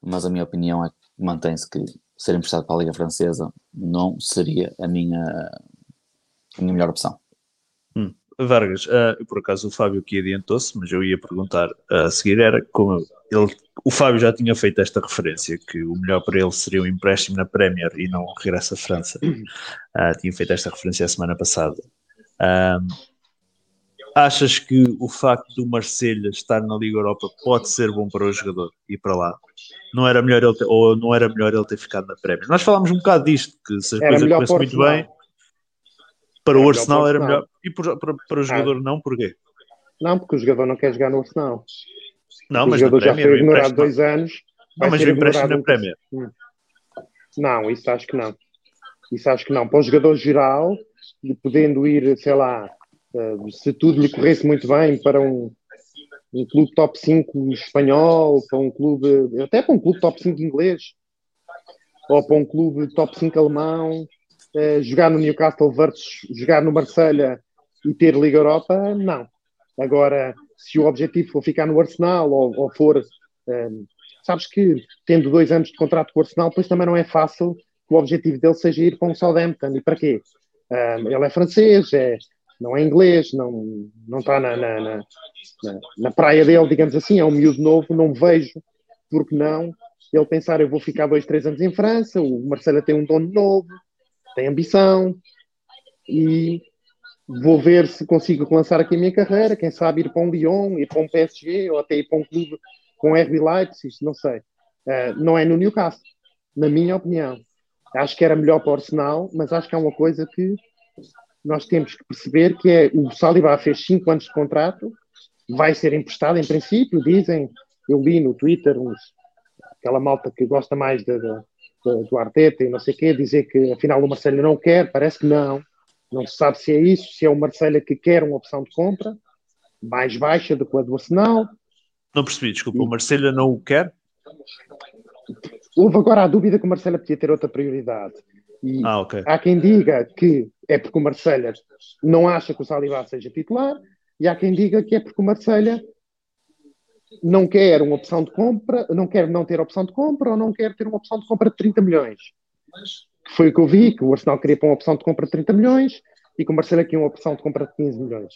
mas a minha opinião é que mantém-se que ser emprestado para a Liga Francesa não seria a minha a minha melhor opção. Hum. Vargas, uh, por acaso o Fábio aqui adiantou-se, mas eu ia perguntar uh, a seguir era como ele, o Fábio já tinha feito esta referência, que o melhor para ele seria um empréstimo na Premier e não o regresso à França. Uh, tinha feito esta referência a semana passada. Achas que o facto do Marselha estar na Liga Europa pode ser bom para o jogador ir para lá? Não era melhor ele ter, ou não era melhor ele ter ficado na Premier? Nós falámos um bocado disto, que se a coisa corresse muito bem para o Arsenal era melhor. E para, para, para o jogador ah. não, porquê? Não, porque o jogador não quer jogar no Arsenal. Não, mas o jogador já foi ignorado dois anos. Não, mas o empréstimo na Premier. Hum. Não, isso acho que não. Isso acho que não. Para o jogador geral, podendo ir, sei lá, se tudo lhe corresse muito bem para um, um clube top 5 espanhol, para um clube, até para um clube top 5 inglês, ou para um clube top 5 alemão, uh, jogar no Newcastle versus jogar no Marselha e ter Liga Europa, não. Agora, se o objetivo for ficar no Arsenal ou, ou for. Sabes que tendo dois anos de contrato com o Arsenal, depois também não é fácil que o objetivo dele seja ir para um Southampton. E para quê? Um, ele é francês, é, não é inglês, não, não está na, na, na, na, praia dele, digamos assim, é um miúdo novo, não vejo porque não ele pensar eu vou ficar dois, três anos em França, o Marcelo tem um dono novo, tem ambição e vou ver se consigo lançar aqui a minha carreira, quem sabe ir para um Lyon, ir para um PSG ou até ir para um clube com RB Leipzig, não sei. Uh, não é no Newcastle, na minha opinião. Acho que era melhor para o Arsenal, mas acho que há uma coisa que nós temos que perceber que é o Saliba fez 5 anos de contrato, vai ser emprestado em princípio, dizem, eu li no Twitter uns, aquela malta que gosta mais de, de do Arteta e não sei o quê, dizer que afinal o Marcelo não quer, parece que não. Não se sabe se é isso, se é o Marcelo que quer uma opção de compra mais baixa do que a do Arsenal. Não percebi, desculpa, o Marcelo não o quer? Houve agora a dúvida que o Marcelo podia ter outra prioridade. E ah, okay. há quem diga que é porque o Marcelo não acha que o Saliba seja titular, e há quem diga que é porque o Marcelo não quer uma opção de compra, não quer não ter opção de compra ou não quer ter uma opção de compra de 30 milhões. Foi o que eu vi, que o Arsenal queria para uma opção de compra de 30 milhões e que o Marcelo aqui uma opção de compra de 15 milhões.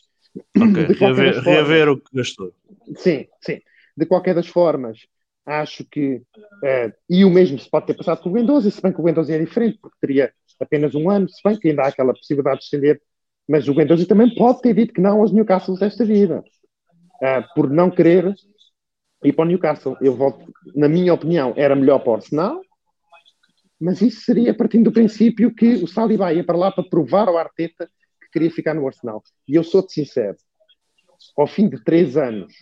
Ok, reaver, formas, reaver o que gastou. Sim, sim. De qualquer das formas, acho que. Uh, e o mesmo se pode ter passado com o e se bem que o Windows é diferente, porque teria apenas um ano, se bem que ainda há aquela possibilidade de estender, mas o Windows também pode ter dito que não aos Newcastle desta vida, uh, por não querer e para o Newcastle. Eu volto, na minha opinião, era melhor para o Arsenal, mas isso seria partindo do princípio que o Saliba ia para lá para provar ao Arteta que queria ficar no Arsenal. E eu sou-te sincero, ao fim de três anos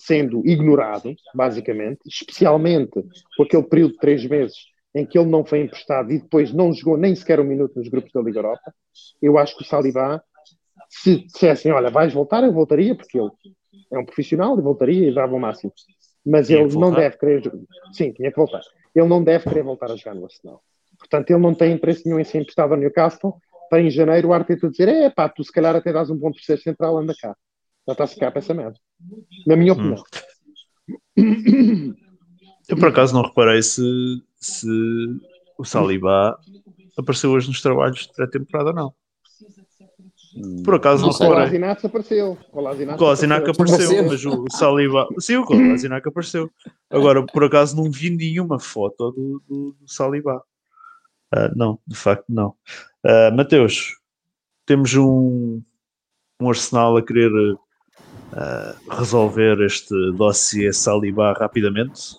sendo ignorado, basicamente, especialmente com aquele período de três meses em que ele não foi emprestado e depois não jogou nem sequer um minuto nos grupos da Liga Europa, eu acho que o Saliba, se dissessem, olha, vais voltar, eu voltaria, porque ele é um profissional e voltaria e dava o máximo. Mas tinha ele não deve querer. Sim, tinha que voltar. Ele não deve querer voltar a jogar no Arsenal. Portanto, ele não tem interesse nenhum em ser emprestado ao Newcastle para em janeiro o Arteta dizer: é pá, tu se calhar até dás um bom terceiro central, anda cá. Já está-se cá para essa merda. Na minha opinião. Hum. Eu por acaso não reparei se, se o Saliba apareceu hoje nos trabalhos de pré-temporada ou não. Por acaso não, não O Kolasinac apareceu. O Kolasinac apareceu, mas o Saliba. Sim, o Kolasinac apareceu. Agora, por acaso, não vi nenhuma foto do, do, do Saliba. Uh, não, de facto, não. Uh, Mateus, temos um, um Arsenal a querer uh, resolver este dossiê Saliba rapidamente?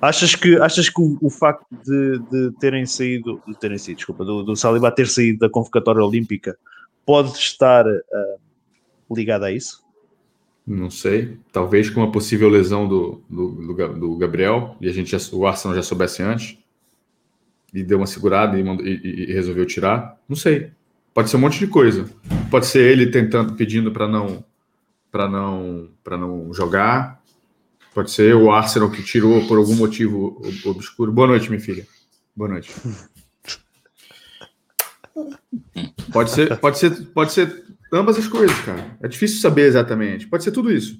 Achas que, achas que o, o facto de, de, terem saído, de terem saído, desculpa, do, do Saliba ter saído da convocatória olímpica pode estar uh, ligado a isso? Não sei. Talvez com uma possível lesão do, do, do, Gabriel, e a gente já, o Arsenal já soubesse antes, e deu uma segurada e, e, e, resolveu tirar. Não sei. Pode ser um monte de coisa. Pode ser ele tentando, pedindo para não para não para não jogar. Pode ser o Arsenal que tirou por algum motivo obscuro. Boa noite, minha filha. Boa noite. Pode ser, pode ser, pode ser ambas as coisas, cara. É difícil saber exatamente. Pode ser tudo isso.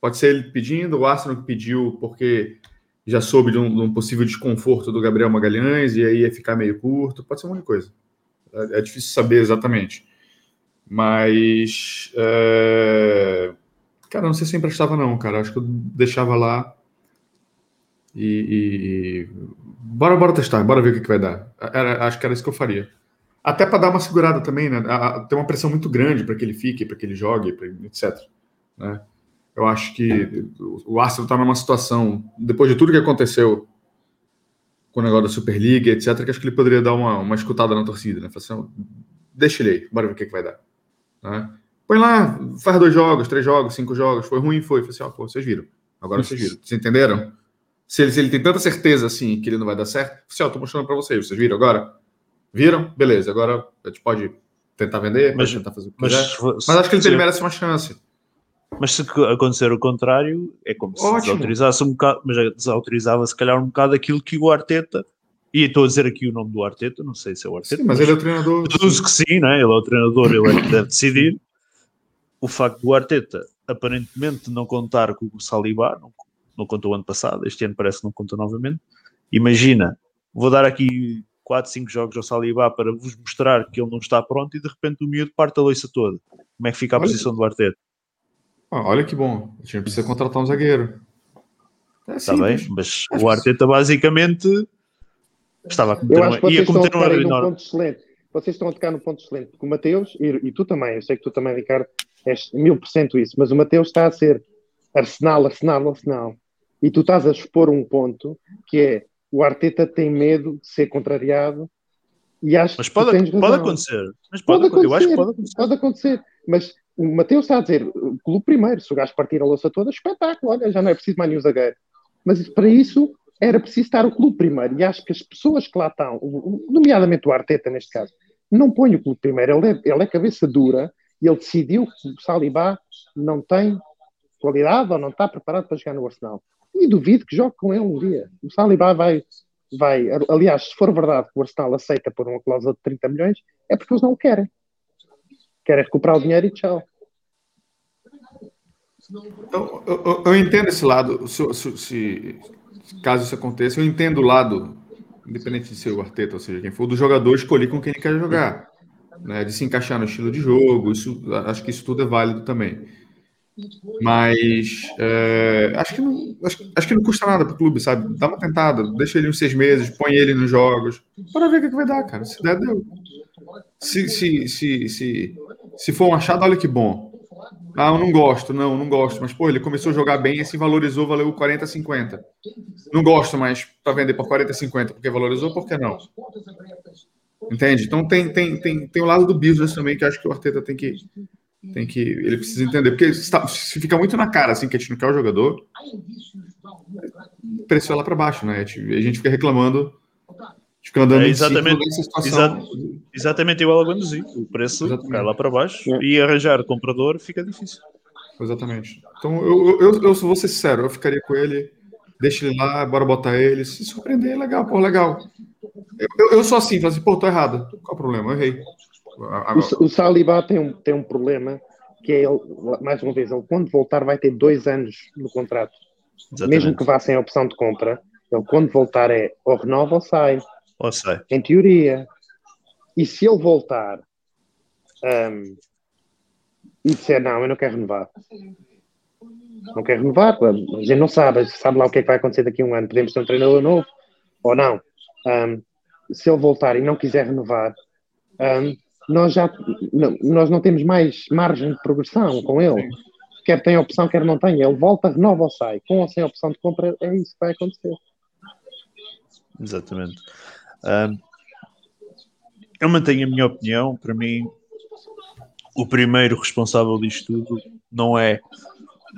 Pode ser ele pedindo, o Arsenal que pediu porque já soube de um, de um, possível desconforto do Gabriel Magalhães e aí ia ficar meio curto. Pode ser um monte de coisa. É, é difícil saber exatamente. Mas. É... Cara, não sei se emprestava, não, cara. Acho que eu deixava lá. E. e... Bora, bora testar, bora ver o que, que vai dar. Era, acho que era isso que eu faria. Até para dar uma segurada também, né? Tem uma pressão muito grande para que ele fique, para que ele jogue, etc. Né? Eu acho que o Arsenal está numa situação, depois de tudo que aconteceu com o negócio da Superliga, etc., que acho que ele poderia dar uma, uma escutada na torcida, né? Assim, deixa ele aí, bora ver o que, que vai dar. Né? Põe lá, faz dois jogos, três jogos, cinco jogos, foi ruim, foi. Falei assim, ó, pô, vocês viram. Agora vocês viram. Vocês entenderam? Se ele, se ele tem tanta certeza assim que ele não vai dar certo, assim, ó, tô mostrando para vocês, vocês viram agora? Viram? Beleza, agora a gente pode tentar vender, mas, tentar fazer o que mas, quiser. Mas acho que ele, ele merece uma chance. Mas se acontecer o contrário, é como se desautorizasse um bocado, mas desautorizava se calhar um bocado aquilo que o Arteta, e estou a dizer aqui o nome do Arteta, não sei se é o Arteta. Sim, mas, mas ele é o treinador. Deduzo que sim, né? ele é o treinador, ele é que deve decidir. O facto do Arteta aparentemente não contar com o Saliba, não, não contou ano passado, este ano parece que não conta novamente. Imagina, vou dar aqui 4, 5 jogos ao Saliba para vos mostrar que ele não está pronto e de repente o miúdo parte a loiça toda. Como é que fica a olha, posição do Arteta? Ah, olha que bom, a gente precisa contratar um zagueiro. É está bem, mas é o Arteta basicamente estava a cometer, uma, ia cometer um erro enorme. Vocês estão a tocar no ponto excelente, porque o Mateus, e, e, tu também, eu sei que tu também, Ricardo, és mil por cento isso, mas o Mateus está a ser Arsenal, Arsenal, Arsenal. E tu estás a expor um ponto que é o Arteta tem medo de ser contrariado e acho mas pode, que pode acontecer. Mas pode, pode acontecer. Eu acho que pode acontecer. Pode acontecer. Mas o Mateus está a dizer, clube primeiro, se o gajo partir a louça toda, espetáculo, olha, já não é preciso mais nenhum zagueiro. Mas para isso era preciso estar o clube primeiro. E acho que as pessoas que lá estão, nomeadamente o Arteta neste caso, não põe o clube primeiro. Ele é, ele é cabeça dura e ele decidiu que o Salibá não tem qualidade ou não está preparado para jogar no Arsenal e duvido que jogue com ele um dia. O Saliba vai, vai. Aliás, se for verdade que o Arsenal aceita por uma cláusula de 30 milhões, é porque eles não o querem. Querem recuperar o dinheiro e tchau. Eu, eu, eu entendo esse lado. Se, se, se, caso isso aconteça, eu entendo o lado, independente de ser o Arteta, ou seja, quem for, do jogador escolher com quem ele quer jogar. Né, de se encaixar no estilo de jogo, isso, acho que isso tudo é válido também. Mas é, acho, que não, acho, acho, que não custa nada para o clube, sabe? Dá uma tentada, deixa ele uns seis meses, põe ele nos jogos, para ver o que, que vai dar, cara. Se der, deu. Se, se, se, se, se for um achado, olha que bom. Ah, eu não gosto, não, não gosto. Mas, pô, ele começou a jogar bem e se valorizou, valeu 40, 50. Não gosto mais para vender por 40, 50, porque valorizou, por que não? Entende? Então tem, tem, tem, tem o lado do business também que acho que o Arteta tem que, tem que. Ele precisa entender, porque se fica muito na cara assim que a gente não quer o jogador, vai lá para baixo, né? A gente fica reclamando. Fica andando é exatamente, exa exatamente igual a Guanduzi. O preço exatamente. cai lá para baixo é. e arranjar comprador fica difícil. Exatamente. Então, eu, eu, eu, vou ser sincero, eu ficaria com ele, deixa ele lá, bora botar ele. Se surpreender, legal, pô, legal. Eu, eu, eu sou assim, falo assim, pô, tô errado. Qual o problema? Eu errei. O, o Saliba tem um, tem um problema que é ele, mais uma vez, ele quando voltar vai ter dois anos no contrato. Exatamente. Mesmo que vá sem a opção de compra, ele quando voltar é ou renova ou sai. Ou sai. Em teoria. E se ele voltar um, e disser não, eu não quero renovar. Não quero renovar, a gente não sabe, sabe lá o que é que vai acontecer daqui a um ano. Podemos ter um treinador novo ou não. Um, se ele voltar e não quiser renovar, um, nós já não, nós não temos mais margem de progressão com ele. Quer tem opção, quer não tem. Ele volta, renova ou sai. Com ou sem opção de compra, é isso que vai acontecer. Exatamente. Um, eu mantenho a minha opinião. Para mim, o primeiro responsável disto tudo não é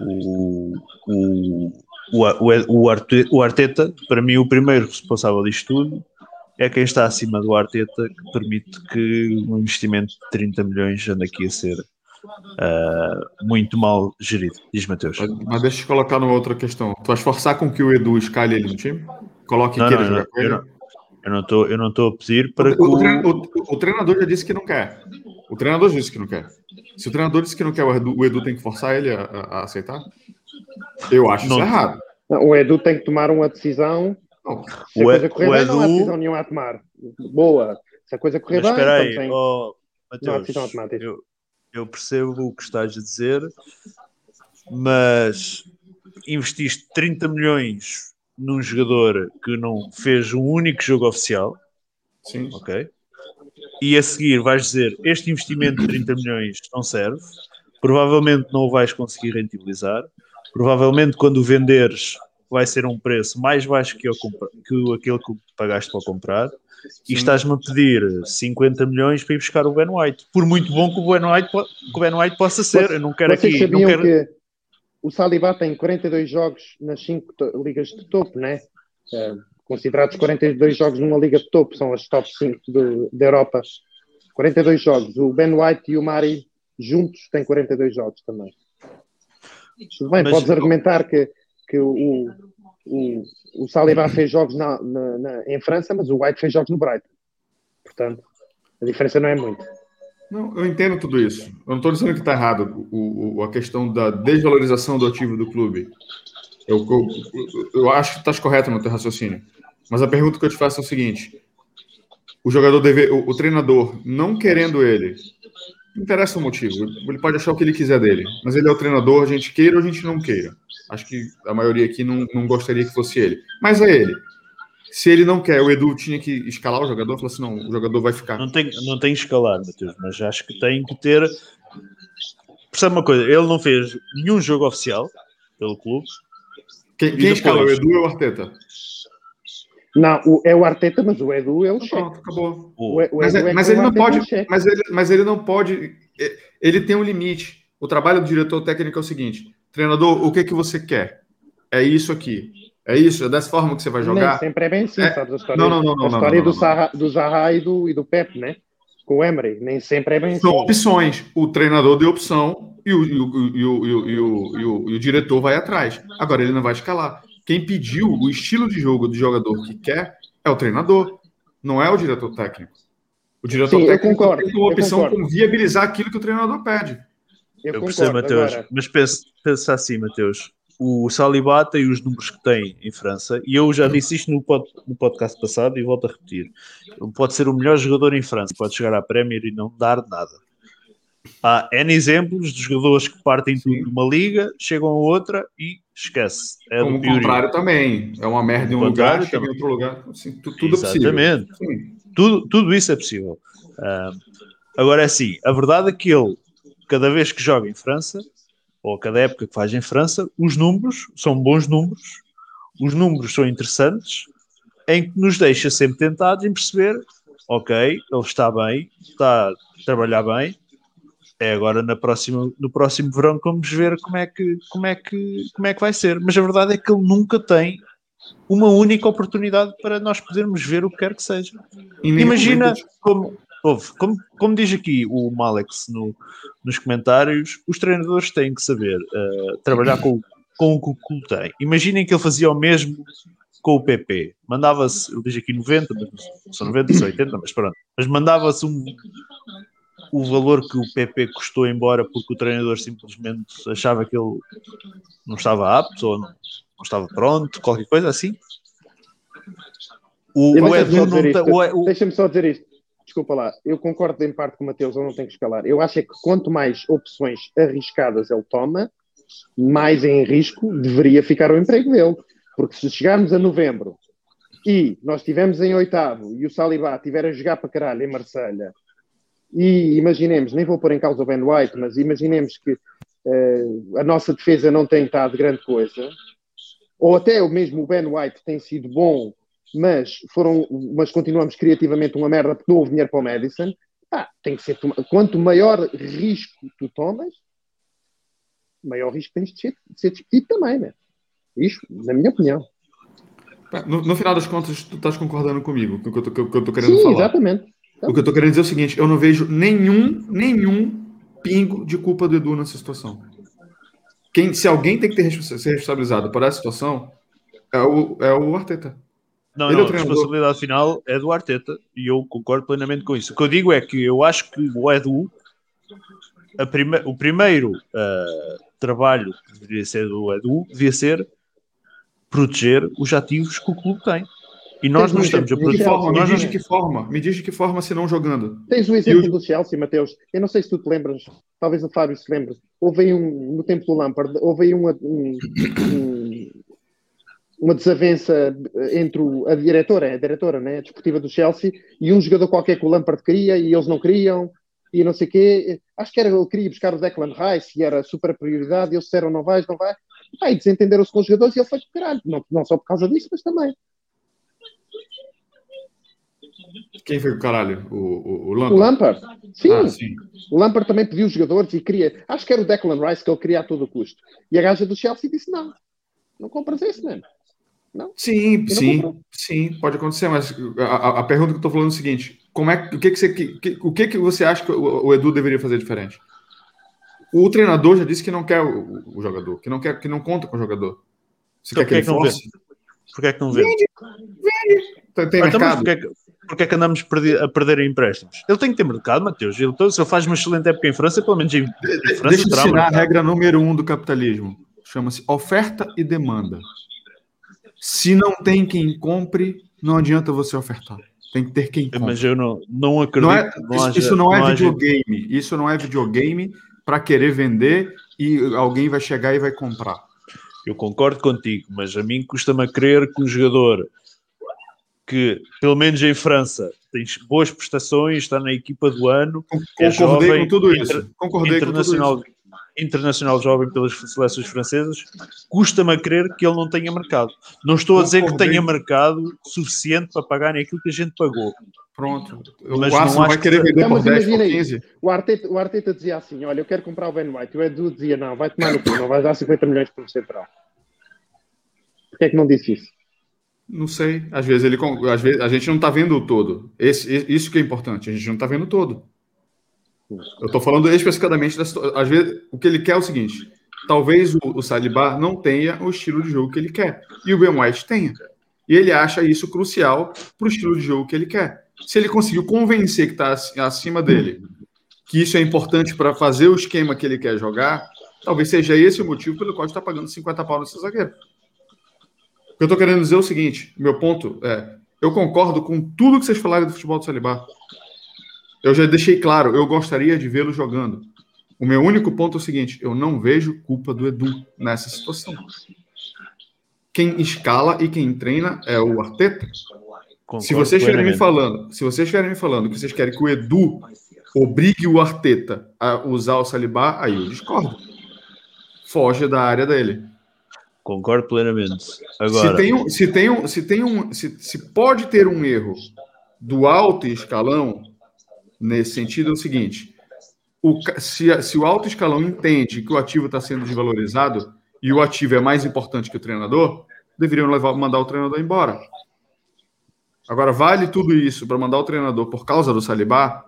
o, o, o, o, Arteta. Para mim, o primeiro responsável disto tudo é quem está acima do Arteta que permite que um investimento de 30 milhões ande aqui a ser uh, muito mal gerido. Diz Mateus. Mas, mas deixa eu colocar numa outra questão. Tu vais forçar com que o Edu escalhe ele no time? Coloque não, não, não, eu não, eu não estou eu não estou a pedir para o, que o... O, o, treinador já disse que não quer. O treinador disse que não quer. Se o treinador disse que não quer, o Edu, o Edu tem que forçar ele a, a aceitar? Eu acho não, isso errado. O Edu tem que tomar uma decisão se a coisa correr bem, Edu... não há decisão nenhuma a tomar. Boa. Se a coisa correr Mas bem, aí, então tem... oh, Mateus, não há decisão automática. Eu, eu percebo o que estás a dizer, mas investiste 30 milhões num jogador que não fez um único jogo oficial. Sim. Ok. E a seguir vais dizer este investimento de 30 milhões não serve, provavelmente não o vais conseguir rentabilizar, provavelmente quando o venderes vai ser um preço mais baixo que, eu que aquele que pagaste para comprar e estás-me a pedir 50 milhões para ir buscar o Ben White. Por muito bom que o Ben White, que o ben White possa ser, eu não quero Vocês aqui. Não quero... que o Saliba tem 42 jogos nas 5 ligas de topo, né? É, considerados 42 jogos numa liga de topo, são as top 5 da Europa. 42 jogos. O Ben White e o Mari juntos têm 42 jogos também. Tudo bem, Mas, podes argumentar que que o, o, o Saliba fez jogos na, na, na, em França, mas o White fez jogos no Brighton. Portanto, a diferença não é muito. Não, eu entendo tudo isso. Eu não estou dizendo que está errado o, o, a questão da desvalorização do ativo do clube. Eu, eu, eu acho que estás correto no teu raciocínio. Mas a pergunta que eu te faço é o seguinte: o jogador deve, o, o treinador não querendo ele, não interessa o motivo. Ele pode achar o que ele quiser dele, mas ele é o treinador, a gente queira ou a gente não queira. Acho que a maioria aqui não, não gostaria que fosse ele. Mas é ele. Se ele não quer, o Edu tinha que escalar o jogador, falou assim: não, o jogador vai ficar. Não tem, não tem que escalar, Matheus, mas acho que tem que ter. Percebe uma coisa, ele não fez nenhum jogo oficial pelo clube. Quem, quem depois... escala o Edu é o Arteta. Não, o, é o Arteta, mas o Edu é o chefe. Pronto, acabou. O, o mas, é, mas ele não pode. Mas ele, mas ele não pode. Ele tem um limite. O trabalho do diretor técnico é o seguinte: treinador, o que que você quer? É isso aqui. É isso? É dessa forma que você vai jogar? Nem sempre é bem assim, é... sabe? A história, não, não, não, a história não, não, do, Zaha, do Zaha e do, e do Pep, né? Com o Emery. Nem sempre é bem São assim. opções. O treinador deu opção e o, e, o, e, o, e, o, e, o, e o diretor vai atrás. Agora ele não vai escalar. Quem pediu o estilo de jogo do jogador que quer é o treinador, não é o diretor técnico. O diretor Sim, técnico concordo, tem uma opção com viabilizar aquilo que o treinador pede. Eu, eu percebo, agora... mas pensa, pensa assim, Mateus. O Saliba tem os números que tem em França, e eu já disse isto no, pod, no podcast passado e volto a repetir. Ele pode ser o melhor jogador em França, pode chegar à Premier e não dar nada. Há N exemplos de jogadores que partem tudo de uma liga, chegam a outra e esquece. É Como o contrário também. É uma merda em um lugar, chega em outro lugar. Assim, tudo, tudo Exatamente. é possível. Tudo, tudo isso é possível. Uh, agora é assim, a verdade é que ele cada vez que joga em França, ou cada época que faz em França, os números são bons números, os números são interessantes, em que nos deixa sempre tentados em perceber, ok, ele está bem, está a trabalhar bem, é agora na próxima, no próximo verão que vamos ver como é que, como é que, como é que vai ser. Mas a verdade é que ele nunca tem uma única oportunidade para nós podermos ver o que quer que seja. Imagina como, Ouve, como, como diz aqui o Malex no, nos comentários, os treinadores têm que saber uh, trabalhar com, com o que o clube tem. Imaginem que ele fazia o mesmo com o PP. Mandava-se, ele diz aqui 90, mas são 90, são 80, mas pronto. Mas mandava-se um, o valor que o PP custou embora porque o treinador simplesmente achava que ele não estava apto ou não, não estava pronto, qualquer coisa assim. O, o Edu não. Deixa-me só dizer isto desculpa lá, eu concordo em parte com o Mateus, eu não tenho que escalar. Eu acho é que quanto mais opções arriscadas ele toma, mais em risco deveria ficar o emprego dele. Porque se chegarmos a novembro e nós estivermos em oitavo e o Salibá estiver a jogar para caralho em Marselha e imaginemos, nem vou pôr em causa o Ben White, mas imaginemos que uh, a nossa defesa não tem estado grande coisa, ou até o mesmo Ben White tem sido bom, mas, foram, mas continuamos criativamente uma merda porque não houve dinheiro para o Madison, ah, tem que ser quanto maior risco tu tomas, maior risco tens de ser, de ser despedido também, né? Isso, na minha opinião. No, no, final das contas, tu estás concordando comigo com o que eu tô, que eu tô querendo Sim, falar. exatamente. O que eu tô querendo dizer é o seguinte: eu não vejo nenhum, nenhum pingo de culpa do Edu nessa situação. Quem, se alguém tem que ter, ser responsabilizado por essa situação, é o, é o Arteta. Não, é não, a responsabilidade final é do Arteta e eu concordo plenamente com isso. O que eu digo é que eu acho que o Edu, prime, o primeiro uh, trabalho que deveria ser do Edu, devia ser proteger os ativos que o clube tem. E nós não estamos a proteger. Forma, me diz de que forma? Me diz de que forma se não jogando. Tens o exemplo eu... do Chelsea, Mateus. Eu não sei se tu te lembras, talvez o Fábio se lembre. Houve aí um, no tempo do Lampard, houve aí uma, um, um, uma desavença entre a diretora, a diretora né, a desportiva do Chelsea, e um jogador qualquer que o Lampard queria e eles não queriam, e não sei o quê. Acho que era ele queria buscar o Declan Rice e era super prioridade, e eles disseram não vais, não vai. E desentenderam-se com os jogadores e ele foi caralho. Não, não só por causa disso, mas também. Quem foi o caralho? O, o, o Lampard? O Lampard. Sim. Ah, sim. O Lampard também pediu os jogadores e queria. Acho que era o Declan Rice que ele queria a todo custo. E a gaja do Chelsea disse: não, não compras esse, mesmo. Não? Sim, sim, sim, pode acontecer, mas a, a, pergunta que eu estou falando é o seguinte: como é, o, que, que, você, que, o que, que você acha que o, o, Edu deveria fazer diferente? O treinador já disse que não quer o, o jogador, que não quer, que não conta com o jogador. Você então, quer que, ele não force? Por que é que não vê? Vende, vende. Tem, mercado. Então, porque é que andamos a perder em empréstimos? Ele tem que ter mercado, Mateus. Ele, se ele faz uma excelente época em França, pelo menos em, em França Deixa eu ensinar a regra número um do capitalismo. Chama-se oferta e demanda. Se não tem quem compre, não adianta você ofertar. Tem que ter quem compre. Mas eu não, não acredito. Não é, não isso, haja, isso, não é videogame. Isso não é videogame para querer vender e alguém vai chegar e vai comprar. Eu concordo contigo, mas a mim custa-me a crer que um jogador que, pelo menos em França, tem boas prestações, está na equipa do ano. É Concordei é jovem, com tudo isso. Concordei internacional, com tudo isso internacional jovem pelas seleções francesas, custa-me a crer que ele não tenha mercado. Não estou a dizer que tenha mercado suficiente para pagar aquilo que a gente pagou. Pronto. Mas o não vai querer vender por 10, por 15. O Arteta, o Arteta dizia assim, olha, eu quero comprar o Ben White. O Edu dizia, não, vai tomar no cu, não vai dar 50 milhões por central. Porquê é que não disse isso? Não sei. Às vezes ele, às vezes a gente não está vendo o todo. Esse, isso que é importante. A gente não está vendo o todo. Eu estou falando especificamente da Às vezes, o que ele quer é o seguinte: talvez o, o Saliba não tenha o estilo de jogo que ele quer, e o Ben White tenha. E ele acha isso crucial para o estilo de jogo que ele quer. Se ele conseguiu convencer que está acima dele, que isso é importante para fazer o esquema que ele quer jogar, talvez seja esse o motivo pelo qual está pagando 50 pau nesse zagueiro. Eu estou querendo dizer é o seguinte: meu ponto é, eu concordo com tudo que vocês falaram do futebol do Saliba. Eu já deixei claro, eu gostaria de vê-lo jogando. O meu único ponto é o seguinte: eu não vejo culpa do Edu nessa situação. Quem escala e quem treina é o Arteta. Concordo se vocês estiverem me falando, se vocês estiverem me falando que vocês querem que o Edu obrigue o Arteta a usar o Saliba, aí eu discordo. Foge da área dele. Concordo plenamente. Agora, se tem um, se tem um, se tem um, se, se pode ter um erro do alto escalão, nesse sentido é o seguinte: o, se, se o alto escalão entende que o ativo está sendo desvalorizado e o ativo é mais importante que o treinador, deveriam levar, mandar o treinador embora. Agora, vale tudo isso para mandar o treinador por causa do Salibá?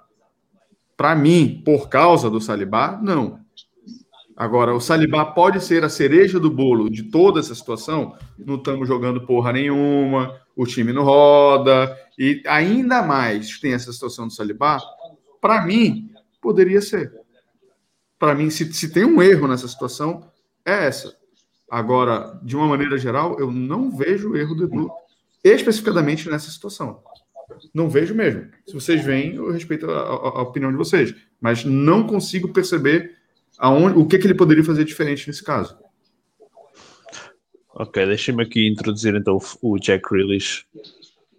Para mim, por causa do Salibá, não. Agora, o Salibá pode ser a cereja do bolo de toda essa situação. Não estamos jogando porra nenhuma, o time não roda, e ainda mais tem essa situação do Salibá. Para mim, poderia ser. Para mim, se, se tem um erro nessa situação, é essa. Agora, de uma maneira geral, eu não vejo erro do Edu, especificamente nessa situação. Não vejo mesmo. Se vocês veem, eu respeito a, a, a opinião de vocês, mas não consigo perceber aonde, o que, que ele poderia fazer diferente nesse caso. Ok, deixa-me aqui introduzir então o Jack Grealish.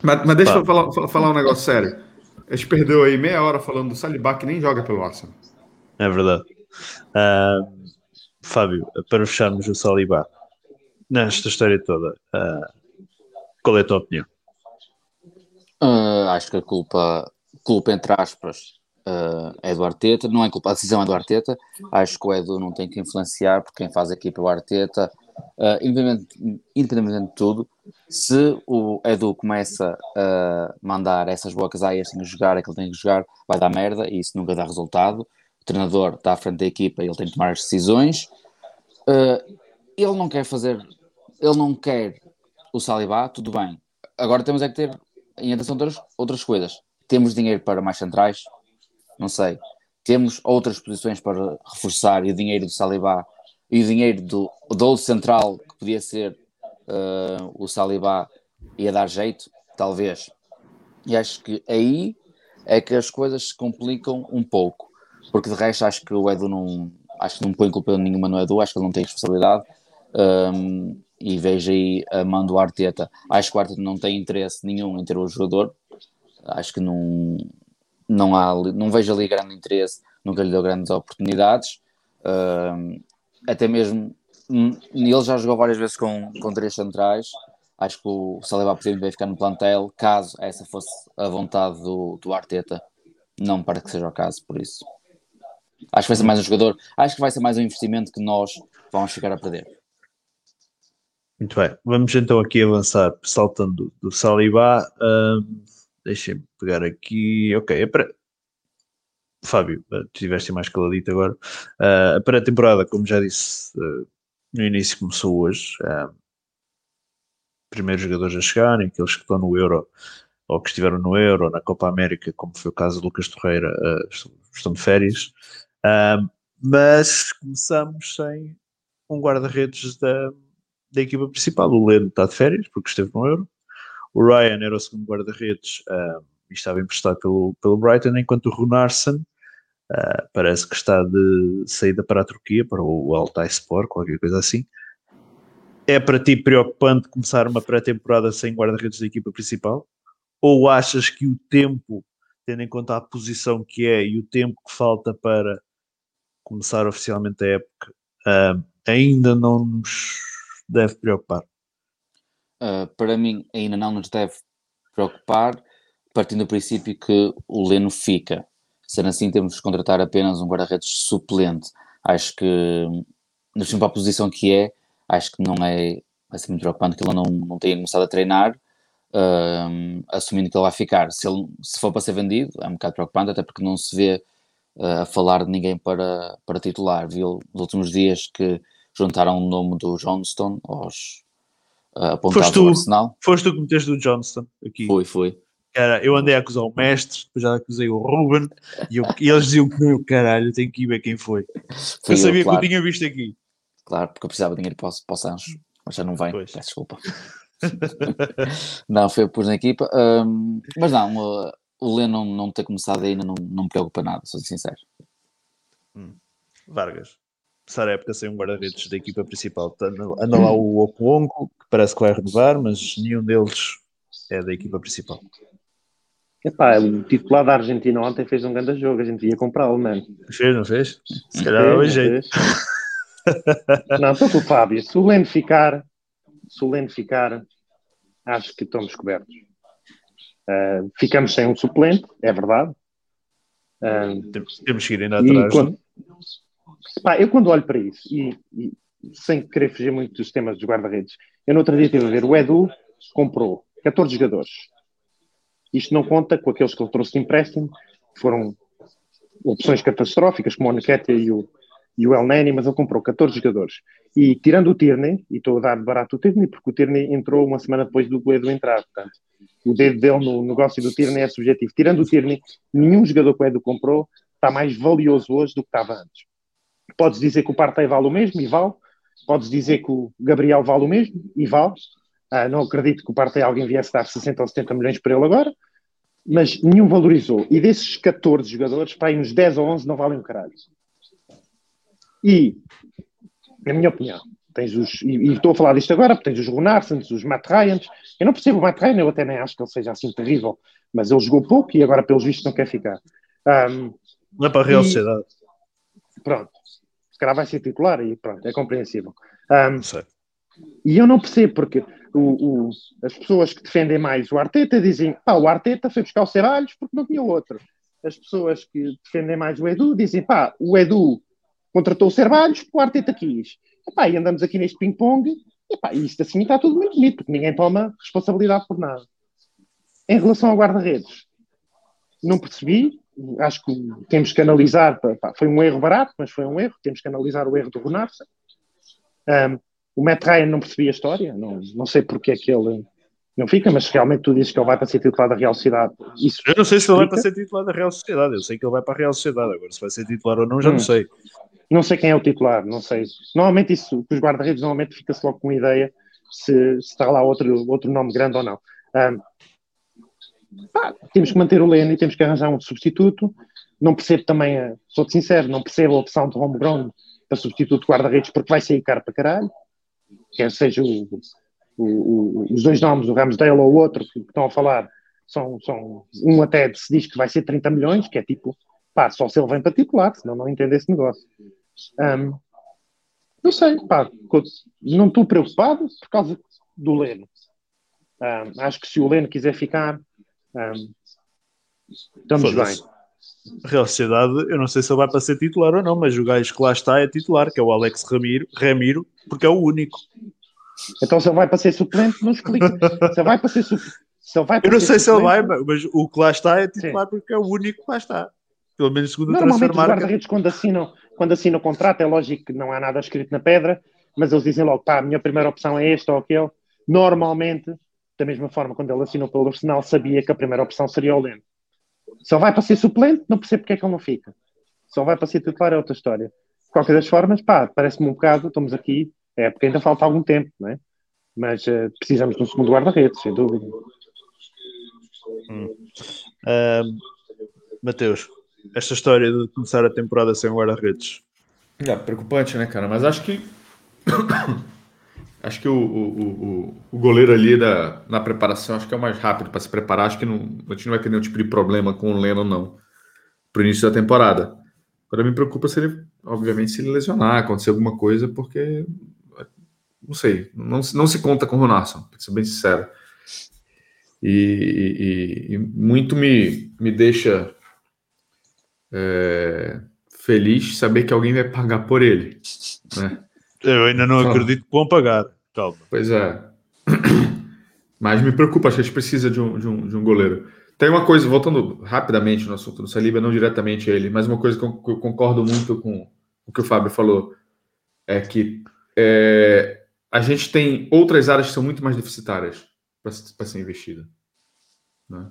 Mas, mas deixa eu falar, falar um negócio sério. A gente perdeu aí meia hora falando do Saliba que nem joga pelo Arsenal. É verdade. Uh, Fábio, para fecharmos o Saliba, nesta história toda, uh, qual é a tua opinião? Uh, acho que a culpa, culpa entre aspas, uh, é do Arteta. Não é culpa, a decisão é do Arteta. Acho que o Edu não tem que influenciar, porque quem faz a equipa é o Arteta. Uh, independente, independentemente de tudo, se o Edu começa a mandar essas bocas a este tem que jogar, tem que jogar, vai dar merda e isso nunca dá resultado. O treinador está à frente da equipa ele tem que tomar as decisões. Uh, ele não quer fazer, ele não quer o Saliba, tudo bem. Agora temos é que ter em atenção outras, outras coisas. Temos dinheiro para mais centrais? Não sei. Temos outras posições para reforçar e o dinheiro do Saliba e o dinheiro do, do central que podia ser uh, o Saliba ia dar jeito, talvez. E acho que aí é que as coisas se complicam um pouco, porque de resto acho que o Edu não acho que não põe culpa nenhuma no Edu, acho que ele não tem responsabilidade. Um, e vejo aí a mão do Arteta. Acho que o Arteta não tem interesse nenhum em ter o jogador. Acho que não, não, há, não vejo ali grande interesse, nunca lhe deu grandes oportunidades. Um, até mesmo ele já jogou várias vezes com, com três centrais. Acho que o Saliba podia ficar no plantel, caso essa fosse a vontade do, do Arteta. Não para que seja o caso, por isso. Acho que vai ser mais um jogador, acho que vai ser mais um investimento que nós vamos ficar a perder. Muito bem, vamos então aqui avançar, saltando do, do Saliba. Um, Deixem-me pegar aqui. Ok. Fábio, tiveste mais caladito agora. Uh, a pré-temporada, como já disse, uh, no início começou hoje. Uh, primeiros jogadores a chegarem, aqueles que estão no Euro ou que estiveram no Euro, na Copa América, como foi o caso de Lucas Torreira, estão de férias. mas começamos sem um guarda-redes da, da equipa principal. O Leno está de férias, porque esteve no Euro. O Ryan era o segundo guarda-redes e estava emprestado pelo, pelo Brighton, enquanto o Runarsson uh, parece que está de saída para a Turquia, para o Altay Sport, qualquer coisa assim. É para ti preocupante começar uma pré-temporada sem guarda-redes da equipa principal? Ou achas que o tempo, tendo em conta a posição que é e o tempo que falta para começar oficialmente a época, uh, ainda não nos deve preocupar? Uh, para mim, ainda não nos deve preocupar, partindo do princípio que o Leno fica. Sendo assim, temos de contratar apenas um guarda-redes suplente. Acho que, na para a posição que é, acho que não é. Vai ser muito preocupante que ele não, não tenha começado a treinar, uh, assumindo que ele vai ficar. Se, ele, se for para ser vendido, é um bocado preocupante, até porque não se vê uh, a falar de ninguém para, para titular. Viu nos últimos dias que juntaram o nome do Johnston aos uh, apontados foste tu, Arsenal. Foste tu que meteste o Johnston aqui. Foi, foi. Cara, eu andei a acusar o mestre, depois já acusei o Ruben e, eu, e eles diziam que não, caralho, tenho que ir ver quem foi. foi eu sabia eu, claro. que eu tinha visto aqui. Claro, porque eu precisava de dinheiro para, para o Sancho, mas já não vem, peço desculpa. não, foi por na equipa. Um, mas não, uh, o Lennon não ter começado ainda não, não me preocupa nada, sou sincero. Hum. Vargas começar a época sem um guarda-redes da equipa principal. Anda lá o Okwongo, que parece que vai renovar, mas nenhum deles é da equipa principal. Epá, o titular da Argentina ontem fez um grande jogo, a gente ia comprá-lo, mano. Fez, não fez? Se calhar dava jeito. Não, estou com o Fábio. Se o Leno ficar, se o Leno ficar, acho que estamos cobertos. Uh, ficamos sem um suplente, é verdade. Uh, temos, que ir ainda atrás. Quando, Pá, eu quando olho para isso, e, e, sem querer fugir muito dos temas dos guarda-redes, eu no outro dia estive a ver, o Edu comprou 14 jogadores. Isto não conta com aqueles que ele trouxe de empréstimo, que foram opções catastróficas, como o Nketiah e o, e o El Neni, mas ele comprou 14 jogadores. E tirando o Tierney, e estou a dar barato o Tierney, porque o Tierney entrou uma semana depois do Edu entrar, portanto, o dedo dele no negócio do Tierney é subjetivo. Tirando o Tierney, nenhum jogador que o Edu comprou está mais valioso hoje do que estava antes. Podes dizer que o Partey vale o mesmo, e vale. Podes dizer que o Gabriel vale o mesmo, e vale. Ah, não acredito que o Partey alguém viesse dar 60 ou 70 milhões por ele agora, mas nenhum valorizou. E desses 14 jogadores, para aí uns 10 ou 11 não valem um caralho. E, na minha opinião, tens os, e, e, estou a falar disto agora, porque tens os Runarsons, os Matt Ryans. Eu não percebo o Matt Ryan, eu até nem acho que ele seja assim terrível, mas ele jogou pouco e agora, pelos vistos, não quer ficar. Um, não é para a Real Sociedade. Pronto, se calhar vai ser titular e pronto, é compreensível. Um, e eu não percebo, porque o, o, as pessoas que defendem mais o Arteta dizem pá, o Arteta foi buscar o Ceballos porque não tinha outro. As pessoas que defendem mais o Edu dizem pá, o Edu contratou o Ceballos porque o Arteta quis. Epá, e andamos aqui neste ping-pong e isto assim está tudo muito bonito, porque ninguém toma responsabilidade por nada. Em relação ao guarda-redes, não percebi, acho que temos que analisar, pá, foi um erro barato, mas foi um erro, temos que analisar o erro do Ronarsa. Um, o Matt Ryan não percebia a história, não, não sei porque é que ele não fica, mas realmente tu dizes que ele vai para ser titular da Real Sociedade. Isso eu não sei se ele vai para ser titular da Real Sociedade, eu sei que ele vai para a Real Sociedade, agora se vai ser titular ou não, já hum. não sei. Não sei quem é o titular, não sei. Normalmente isso, os guarda-redes normalmente fica-se logo com uma ideia se, se, está lá outro, outro nome grande ou não. Um, pá, temos que manter o Leno e temos que arranjar um substituto. Não percebo também, sou-te sincero, não percebo a opção de homegrown para substituto guarda-redes porque vai sair caro para caralho quer seja o, o, o, os dois nomes, o Ramsdale ou o outro que, estão a falar, são, são um até se diz que vai ser 30 milhões, que é tipo, pá, só se ele vem para titular, senão não entende esse negócio. Um, não sei, pá, não estou preocupado por causa do Leno. Um, acho que se o Leno quiser ficar, um, estamos bem. Real Sociedade, eu não sei se ele vai para ser titular ou não, mas o gajo que lá está é titular, que é o Alex Ramiro, Ramiro porque é o único. Então se ele vai para ser suplente, não explica. se ele vai para ser suplente. Eu não sei se ele vai, mas o que lá está é titular Sim. porque é o único que lá está. Pelo menos segundo o marca. os guarda-redes quando assinam, quando assinam o contrato, é lógico que não há nada escrito na pedra, mas eles dizem logo, pá, a minha primeira opção é esta ou aquele. Normalmente, da mesma forma, quando ele assinou pelo Arsenal, sabia que a primeira opção seria o Leno. Ele vai para ser suplente, não percebo porque é que ele não fica. Ele vai para ser titular, é outra história. De qualquer das formas, pá, parece-me um bocado, estamos aqui, é porque ainda falta algum tempo, não é? Mas uh, precisamos de um segundo guarda-redes, sem dúvida. Hum. Uh, Mateus, esta história de começar a temporada sem guarda-redes. É preocupante, né, cara? Mas acho que Acho que o, o, o, o, goleiro ali da, na preparação acho que é o mais rápido para se preparar. Acho que não, a gente não vai ter nenhum tipo de problema com o Leno, não, para o início da temporada. Agora me preocupa se ele, obviamente, se ele lesionar, acontecer alguma coisa, porque não sei, não, não se conta com o Ronaldo, para ser bem sincero. E, e, e, muito me, me deixa é, feliz saber que alguém vai pagar por ele. Né? Eu ainda não acredito que vão pagar. Calma. Pois é. Mas me preocupa, acho que a gente precisa de um, de um, de um goleiro. Tem uma coisa, voltando rapidamente no assunto do Saliba, não diretamente a ele, mas uma coisa que eu, concordo muito com o que o Fábio falou, é que é, a gente tem outras áreas que são muito mais deficitárias para ser investida. Né?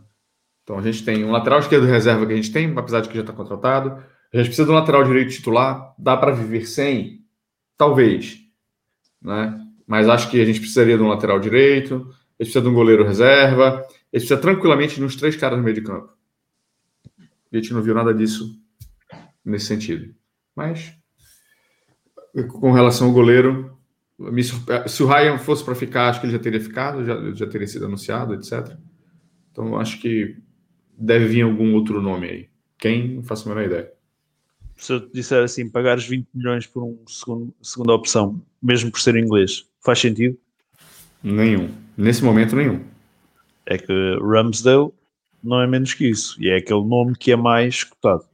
Então a gente tem um lateral esquerdo reserva que a gente tem, apesar de que já está contratado. A gente precisa de um lateral direito titular. Dá para viver sem? Talvez. Né? Mas acho que a gente precisaria de um lateral direito, a gente precisa de um goleiro reserva, a gente precisa tranquilamente uns três caras no meio de campo. A gente não viu nada disso nesse sentido. Mas, com relação ao goleiro, se o Ryan fosse para ficar, acho que ele já teria ficado, já, já teria sido anunciado, etc. Então, acho que deve vir algum outro nome aí. Quem? Não faço a menor ideia se eu te disser assim, pagares 20 milhões por um segundo, segunda opção, mesmo por ser inglês, faz sentido? Nenhum. Nesse momento, nenhum. É que Ramsdale não é menos que isso. E é aquele nome que é mais escutado.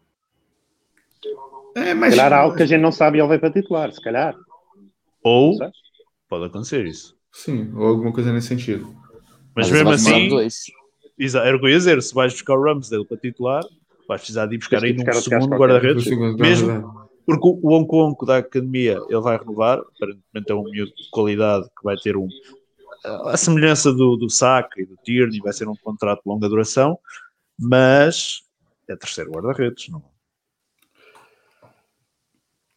É, mas... Se calhar há algo que a gente não sabe e ele vai para titular, se calhar. Ou pode acontecer isso. Sim, ou alguma coisa nesse sentido. Mas, mas mesmo assim, era o que eu ia dizer, se vais buscar o Ramsdale para titular, vais precisar de ir buscar aí num segundo guarda-redes, mesmo porque o Hong da academia ele vai renovar, aparentemente é um miúdo de qualidade que vai ter um a semelhança do, do Saka e do Tierney, vai ser um contrato de longa duração, mas é terceiro guarda-redes, não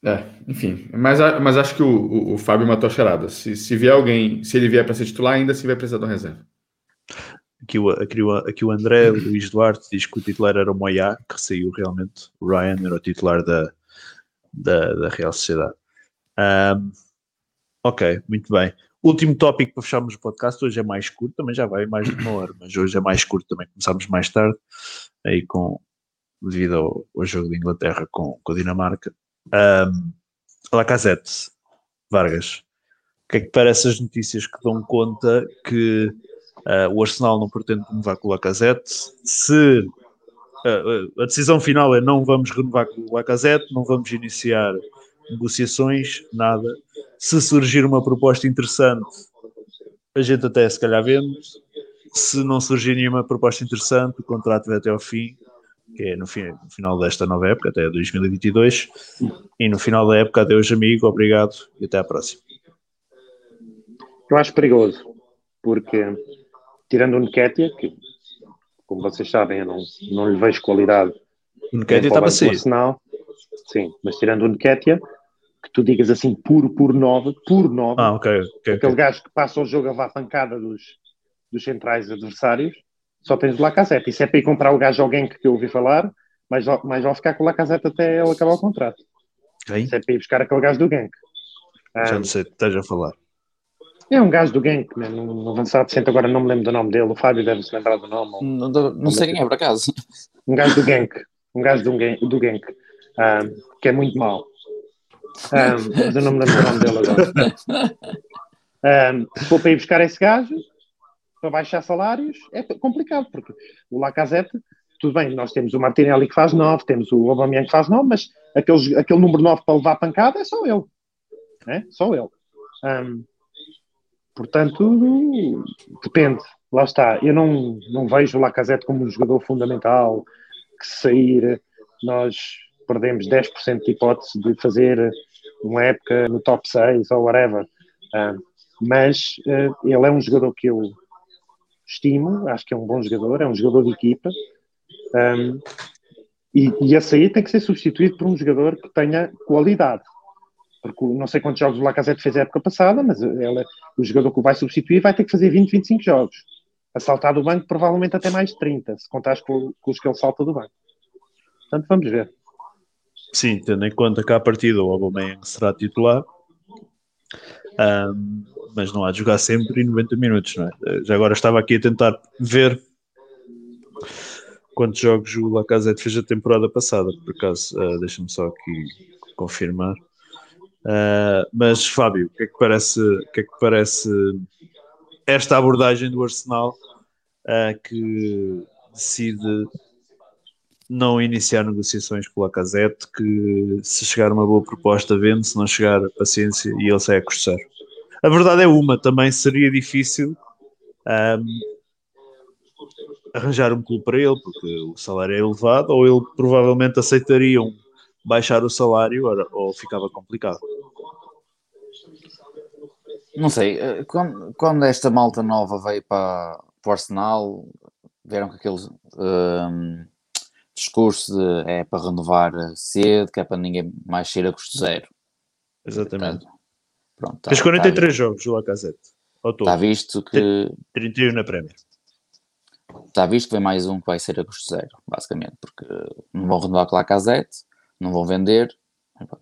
é, enfim, mas, mas acho que o, o, o Fábio matou a charada. Se, se vier alguém, se ele vier para ser titular, ainda se vai precisar de uma reserva. Aqui o, aqui, o, aqui o André Luís Duarte diz que o titular era o Moyá, que saiu realmente. O Ryan era o titular da, da, da Real Sociedade. Um, Ok, muito bem. Último tópico para fecharmos o podcast, hoje é mais curto, também já vai mais de uma hora, mas hoje é mais curto também, começámos mais tarde, aí com, devido ao, ao jogo de Inglaterra com, com a Dinamarca. Um, Lacazette, Vargas, o que é que parece as notícias que dão conta que uh, o Arsenal não pretende renovar com o Lacazette? Se uh, a decisão final é não vamos renovar com o Lacazette, não vamos iniciar negociações, nada. Se surgir uma proposta interessante, a gente até se calhar vende. Se não surgir nenhuma proposta interessante, o contrato vai até ao fim, que é no, fim, no final desta nova época, até 2022. E no final da época, adeus amigo, obrigado e até à próxima. Eu acho perigoso, porque tirando o Nketiah, que como vocês sabem, eu não, não lhe vejo qualidade. O Nketiah estava a sair. Sim, mas tirando o Nketiah, que tu digas assim puro, por nove, por nove, ah, okay, okay, aquele okay. gajo que passa o jogo a levar pancada dos, dos centrais adversários, só tens o Lacazette. Isso é para ir comprar o gajo alguém que eu ouvi falar, mas, mas vai ficar com o Lacazette até ele acabar o contrato. Quem? Isso é para ir buscar aquele gajo do Gank. Já não sei, esteja a falar. É um gajo do Gank, né? um avançado decente, agora não me lembro do nome dele, o Fábio deve se lembrar do nome. Ou... Não, não, não sei quem é, por acaso. Um gajo do Gank, um gajo do Gank, do Gank um, que é muito mau. Um, mas eu não me lembro do nome dele agora. Um, se for para ir buscar esse gajo, para baixar salários, é complicado, porque o Lacazette, tudo bem, nós temos o Martinelli que faz 9, temos o Aubameyang que faz 9, mas aqueles, aquele número 9 para levar pancada é só ele. É? Só ele. Um, portanto, depende. Lá está. Eu não, não vejo o Lacazette como um jogador fundamental que se sair nós perdemos 10% de hipótese de fazer uma época no top 6 ou whatever. Uh, mas uh, ele é um jogador que eu estimo, acho que é um bom jogador, é um jogador de equipa. Um, e, e esse aí tem que ser substituído por um jogador que tenha qualidade. Porque não sei quantos jogos o Lacazette fez a época passada, mas ele, o jogador que o vai substituir vai ter que fazer 20, 25 jogos. A saltar do banco, provavelmente até mais de 30, se contares com, com os que ele salta do banco. Portanto, vamos ver. Sim, tendo em conta que à partida o Aubameyang será titular, um, mas não há de jogar sempre em 90 minutos, não é? Já agora estava aqui a tentar ver quantos jogos o Lacazette fez a temporada passada, por acaso, uh, deixa-me só aqui confirmar. Uh, mas Fábio, o que é que parece, que é que parece esta abordagem do Arsenal uh, que decide não iniciar negociações com o Lacazette, que se chegar uma boa proposta vende, se não chegar, paciência, e ele sai a custar. A verdade é uma, também seria difícil um, arranjar um clube para ele, porque o salário é elevado, ou ele provavelmente aceitaria um, baixar o salário, ou ficava complicado. Não sei, quando, quando esta malta nova veio para, para o Arsenal, vieram com aqueles... Um, discurso de é para renovar cedo, que é para ninguém mais ser a custo zero. Exatamente. Pronto, tá, Fez 43 tá jogos o Lacazette. Está visto que. 31 na Premier. Está visto que vem mais um que vai ser a custo zero, basicamente, porque não vão renovar com a Lacazette, não vão vender,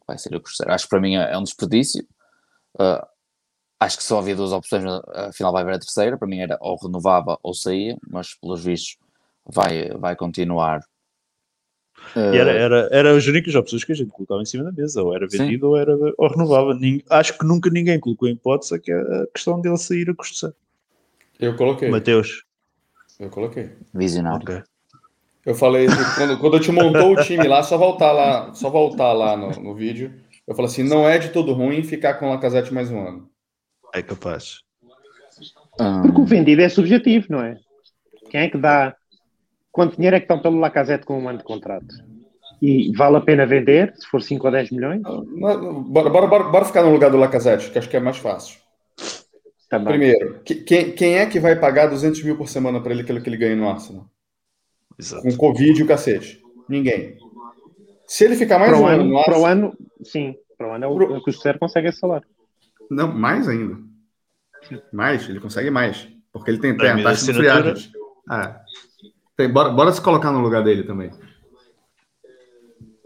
vai ser a custo zero. Acho que para mim é um desperdício. Uh, acho que só havia duas opções, afinal vai haver a terceira. Para mim era ou renovava ou saía, mas pelos vistos vai, vai continuar e era, era, era as únicas opções que a gente colocava em cima da mesa, ou era vendido Sim. ou, era, ou renovava. Acho que nunca ninguém colocou em hipótese que a questão dele sair a custo. Eu coloquei. Mateus. Eu coloquei. Visionário. Okay. Eu falei, quando, quando eu te montou o time lá, só voltar lá, só voltar lá no, no vídeo. Eu falei assim: não é de todo ruim ficar com o Lacazette mais um ano. É capaz. Porque o vendido é subjetivo, não é? Quem é que dá quanto dinheiro é que estão pelo Lacazette com um ano de contrato? E vale a pena vender, se for 5 ou 10 milhões? Bora, bora, bora, bora ficar no lugar do Lacazette, que acho que é mais fácil. Tá Primeiro, quem, quem é que vai pagar 200 mil por semana para ele aquilo que ele ganha no Arsenal? Exato. Com Covid e o cacete. Ninguém. Se ele ficar mais para um ano, ano. Para o ano, sim. Para o ano é o, Pro... o custo zero consegue esse salário. Não, mais ainda. Mais, ele consegue mais. Porque ele tem, tem a taxa de friagem. Ah, tem, bora, bora se colocar no lugar dele também.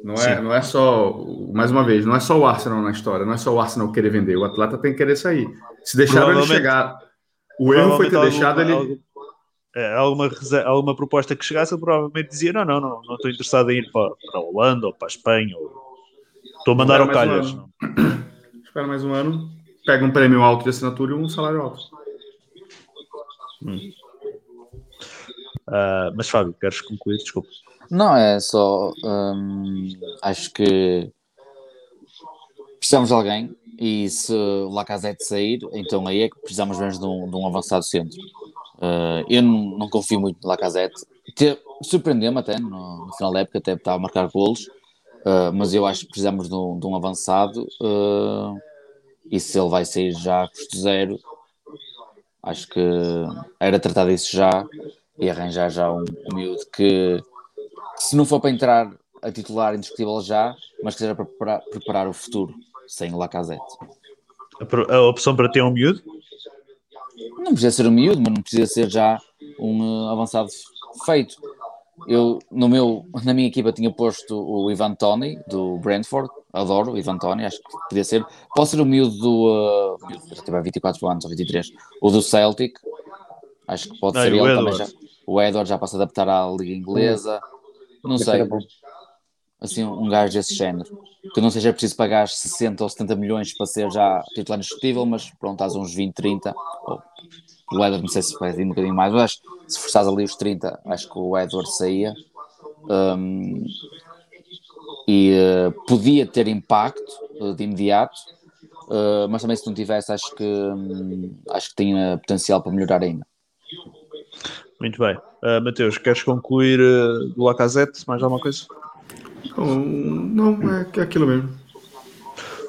Não é, não é só o mais uma vez, não é só o Arsenal na história, não é só o Arsenal querer vender, o atleta tem que querer sair. Se deixaram ele chegar, o erro foi ter deixado ele. Algum, é, alguma, alguma proposta que chegasse, ele provavelmente dizia: não, não, não, não estou interessado em ir para, para a Holanda ou para a Espanha, ou estou a mandar ao calhas. Um Espera mais um ano, pega um prêmio alto de assinatura e um salário alto. Hum. Uh, mas Fábio, queres concluir? Desculpa. Não, é só. Hum, acho que precisamos de alguém e se o Lacazette sair, então aí é que precisamos mesmo de um, de um avançado centro. Uh, eu não, não, confio muito no Lacazette. Surpreendeu-me até no, no, final da época, até estava a marcar golos, uh, mas eu acho que precisamos de um, de um avançado. Uh, e se ele vai sair já a custo zero, acho que era tratar disso já e arranjar já um, um miúdo que se não for para entrar a titular indiscutível já, mas que seja para preparar, preparar o futuro, sem Lacazette. A, a opção para ter um miúdo? Não precisa ser um miúdo, mas não precisa ser já um uh, avançado feito. Eu, no meu, na minha equipa, tinha posto o Ivan Tony, do Brentford. Adoro o Ivan Tony, acho que podia ser. Pode ser o miúdo do. Uh, já tiver 24 anos ou 23. O do Celtic. Acho que pode não, ser ele também. Já, o Edward já passa a adaptar à Liga Inglesa. Não sei. Assim, um gajo desse género. Que não seja preciso pagar 60 ou 70 milhões para ser já titular indiscutível, mas pronto, estás uns 20, 30. Ou, o Edward, não sei se vai um bocadinho mais, mas se forçares ali os 30, acho que o Edward saía. Um, e uh, podia ter impacto uh, de imediato, uh, mas também se não tivesse, acho que, um, acho que tinha potencial para melhorar ainda. Muito bem. Uh, Mateus, queres concluir uh, do Lacazette? Mais alguma coisa? Não, é, é aquilo mesmo.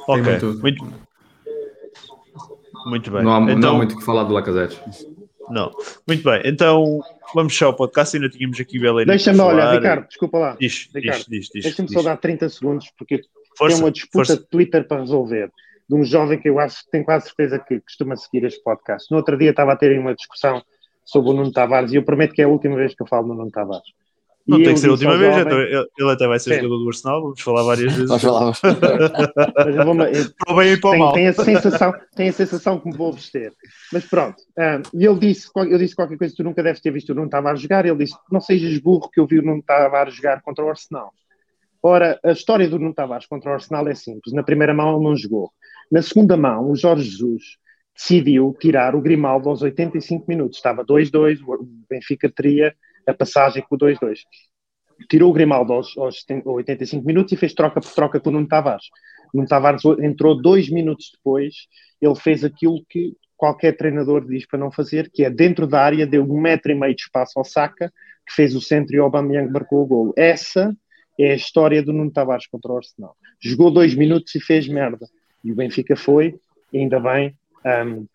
Ok, muito... muito... muito bem. Não há, então... não há muito o que falar do Lacazette. Não. Muito bem, então vamos fechar o podcast. Ainda tínhamos aqui Belém. Deixa-me, olha, Ricardo, desculpa lá. Diz, Ricardo, diz, diz, diz Deixa-me só dar 30 segundos, porque força, tem uma disputa força. de Twitter para resolver. De um jovem que eu acho que tenho quase certeza que costuma seguir este podcast. No outro dia estava a ter uma discussão sobre o Nuno Tavares e eu prometo que é a última vez que eu falo no Nuno Tavares. Não e tem que ser a última vez, jovem... então, ele até vai ser Sim. jogador do Arsenal, vamos falar várias vezes. Vamos falar. Mas eu vou, eu, para o bem e para o mal. Tem a, sensação, tem a sensação que me vou vestir. Mas pronto, um, e ele disse, eu disse qualquer coisa que tu nunca deves ter visto o Nuno Tavares jogar, ele disse, não sejas burro que eu vi o Nuno Tavares jogar contra o Arsenal. Ora, a história do Nuno Tavares contra o Arsenal é simples. Na primeira mão ele não jogou. Na segunda mão, o Jorge Jesus decidiu tirar o Grimaldo aos 85 minutos. Estava 2-2, o Benfica teria a passagem com o 2-2. Tirou o Grimaldo aos, aos 85 minutos e fez troca por troca com o Nuno Tavares. Nuno Tavares entrou dois minutos depois, ele fez aquilo que qualquer treinador diz para não fazer, que é dentro da área, deu um metro e meio de espaço ao Saka, que fez o centro e o Aubameyang marcou o gol. Essa é a história do Nuno Tavares contra o Arsenal. Jogou dois minutos e fez merda. E o Benfica foi, ainda bem, um,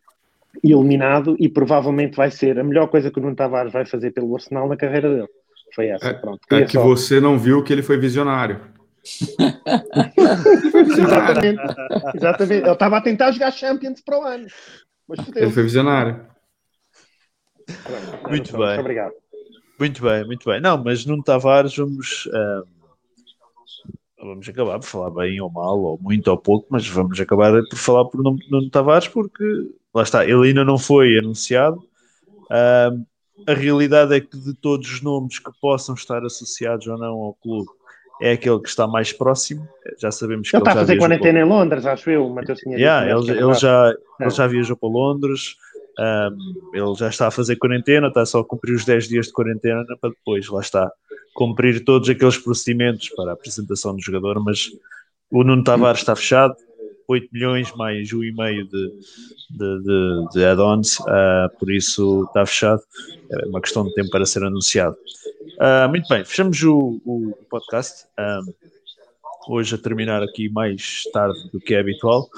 eliminado e provavelmente vai ser a melhor coisa que o Nuno Tavares vai fazer pelo Arsenal na carreira dele. Foi essa, é, pronto. É que só... você não viu que ele foi visionário. exatamente, exatamente. Ele estava a tentar jogar Champions para o ano. Mas ele foi visionário. Pronto, muito pronto, bem. Obrigado. Muito bem, muito bem. Não, mas Nuno Tavares, vamos. Uh, vamos acabar por falar bem ou mal, ou muito ou pouco, mas vamos acabar por falar por Nuno Tavares, porque lá está, ele ainda não foi anunciado. Uh, a realidade é que de todos os nomes que possam estar associados ou não ao clube, é aquele que está mais próximo. Já sabemos que ele, ele está a fazer quarentena em Londres, acho eu. Matheus tinha yeah, ele, ele, já, ele já viajou para Londres. Um, ele já está a fazer quarentena, está só a cumprir os 10 dias de quarentena para depois, lá está, cumprir todos aqueles procedimentos para a apresentação do jogador, mas o Nuno Tavares está fechado, 8 milhões mais 1,5 de, de, de, de add-ons, uh, por isso está fechado, é uma questão de tempo para ser anunciado. Uh, muito bem, fechamos o, o podcast. Um, hoje a terminar aqui mais tarde do que é habitual.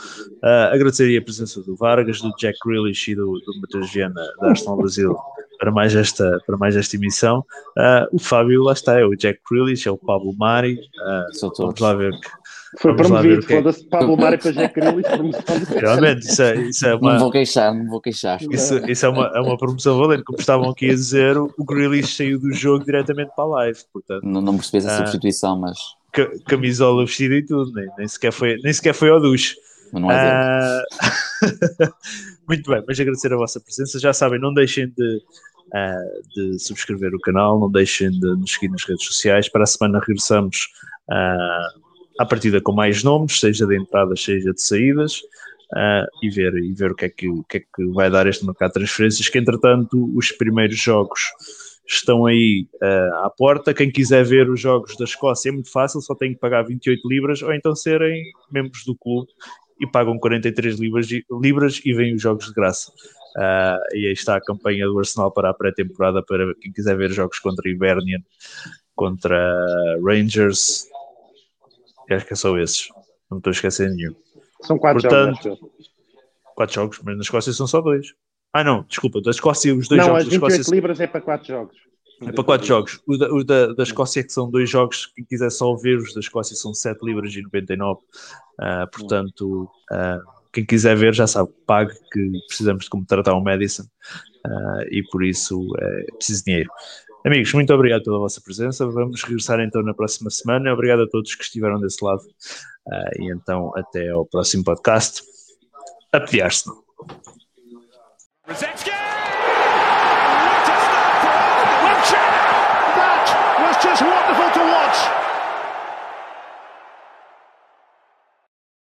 Uh, agradeceria a presença do Vargas, do Jack Grealish e do, do Matheus Viana da Arsenal Brasil para mais esta, para mais esta emissão. Uh, o Fábio, lá está, é o Jack Grealish, é o Pablo Mari. Uh, vamos lá ver que. Foi promovido, é foda-se, Pablo Mari para Jack Grealish. Realmente, isso é, isso é uma. Não vou queixar, não vou queixar. Isso, isso é, uma, é uma promoção valente, como estavam aqui a dizer, o Grealish saiu do jogo diretamente para a live. Portanto, não, não percebi essa substituição, mas. camisola vestida e tudo, nem, nem, sequer, foi, nem sequer foi ao duche. Uh... Muito bem, mas agradecer a vossa presença. Já sabem, não deixem de, uh, de subscrever o canal, não deixem de nos seguir nas redes sociais. Para a semana regressamos uh, à partida com mais nomes, seja de entradas, seja de saídas. Uh, e, ver, e ver o que, é que, o que é que vai dar este mercado de transferências, que entretanto os primeiros jogos estão aí uh, à porta. Quem quiser ver os jogos da Escócia é muito fácil, só tem que pagar 28 libras ou então serem membros do clube e pagam 43 libras, libras e vêm os jogos de graça. Uh, e aí está a campanha do Arsenal para a pré-temporada para quem quiser ver jogos contra Hibernian, contra Rangers. E acho que é só esses. Não estou a esquecer nenhum. São quatro Portanto, jogos. Quatro jogos, mas na Escócia são só dois. Ah, não, desculpa, da Escócia, os dois não, jogos as 28 da Escócia. libras é para quatro jogos. É para quatro jogos. O da, o da, da Escócia é que são dois jogos. Quem quiser só ver os da Escócia são 7 libras e 99. Uh, ah, portanto, uh, quem quiser ver já sabe, pague que precisamos de como tratar o Madison uh, e por isso é preciso dinheiro. Amigos, muito obrigado pela vossa presença. Vamos regressar então na próxima semana. Obrigado a todos que estiveram desse lado. Uh, e então, até ao próximo podcast. A Arsenal.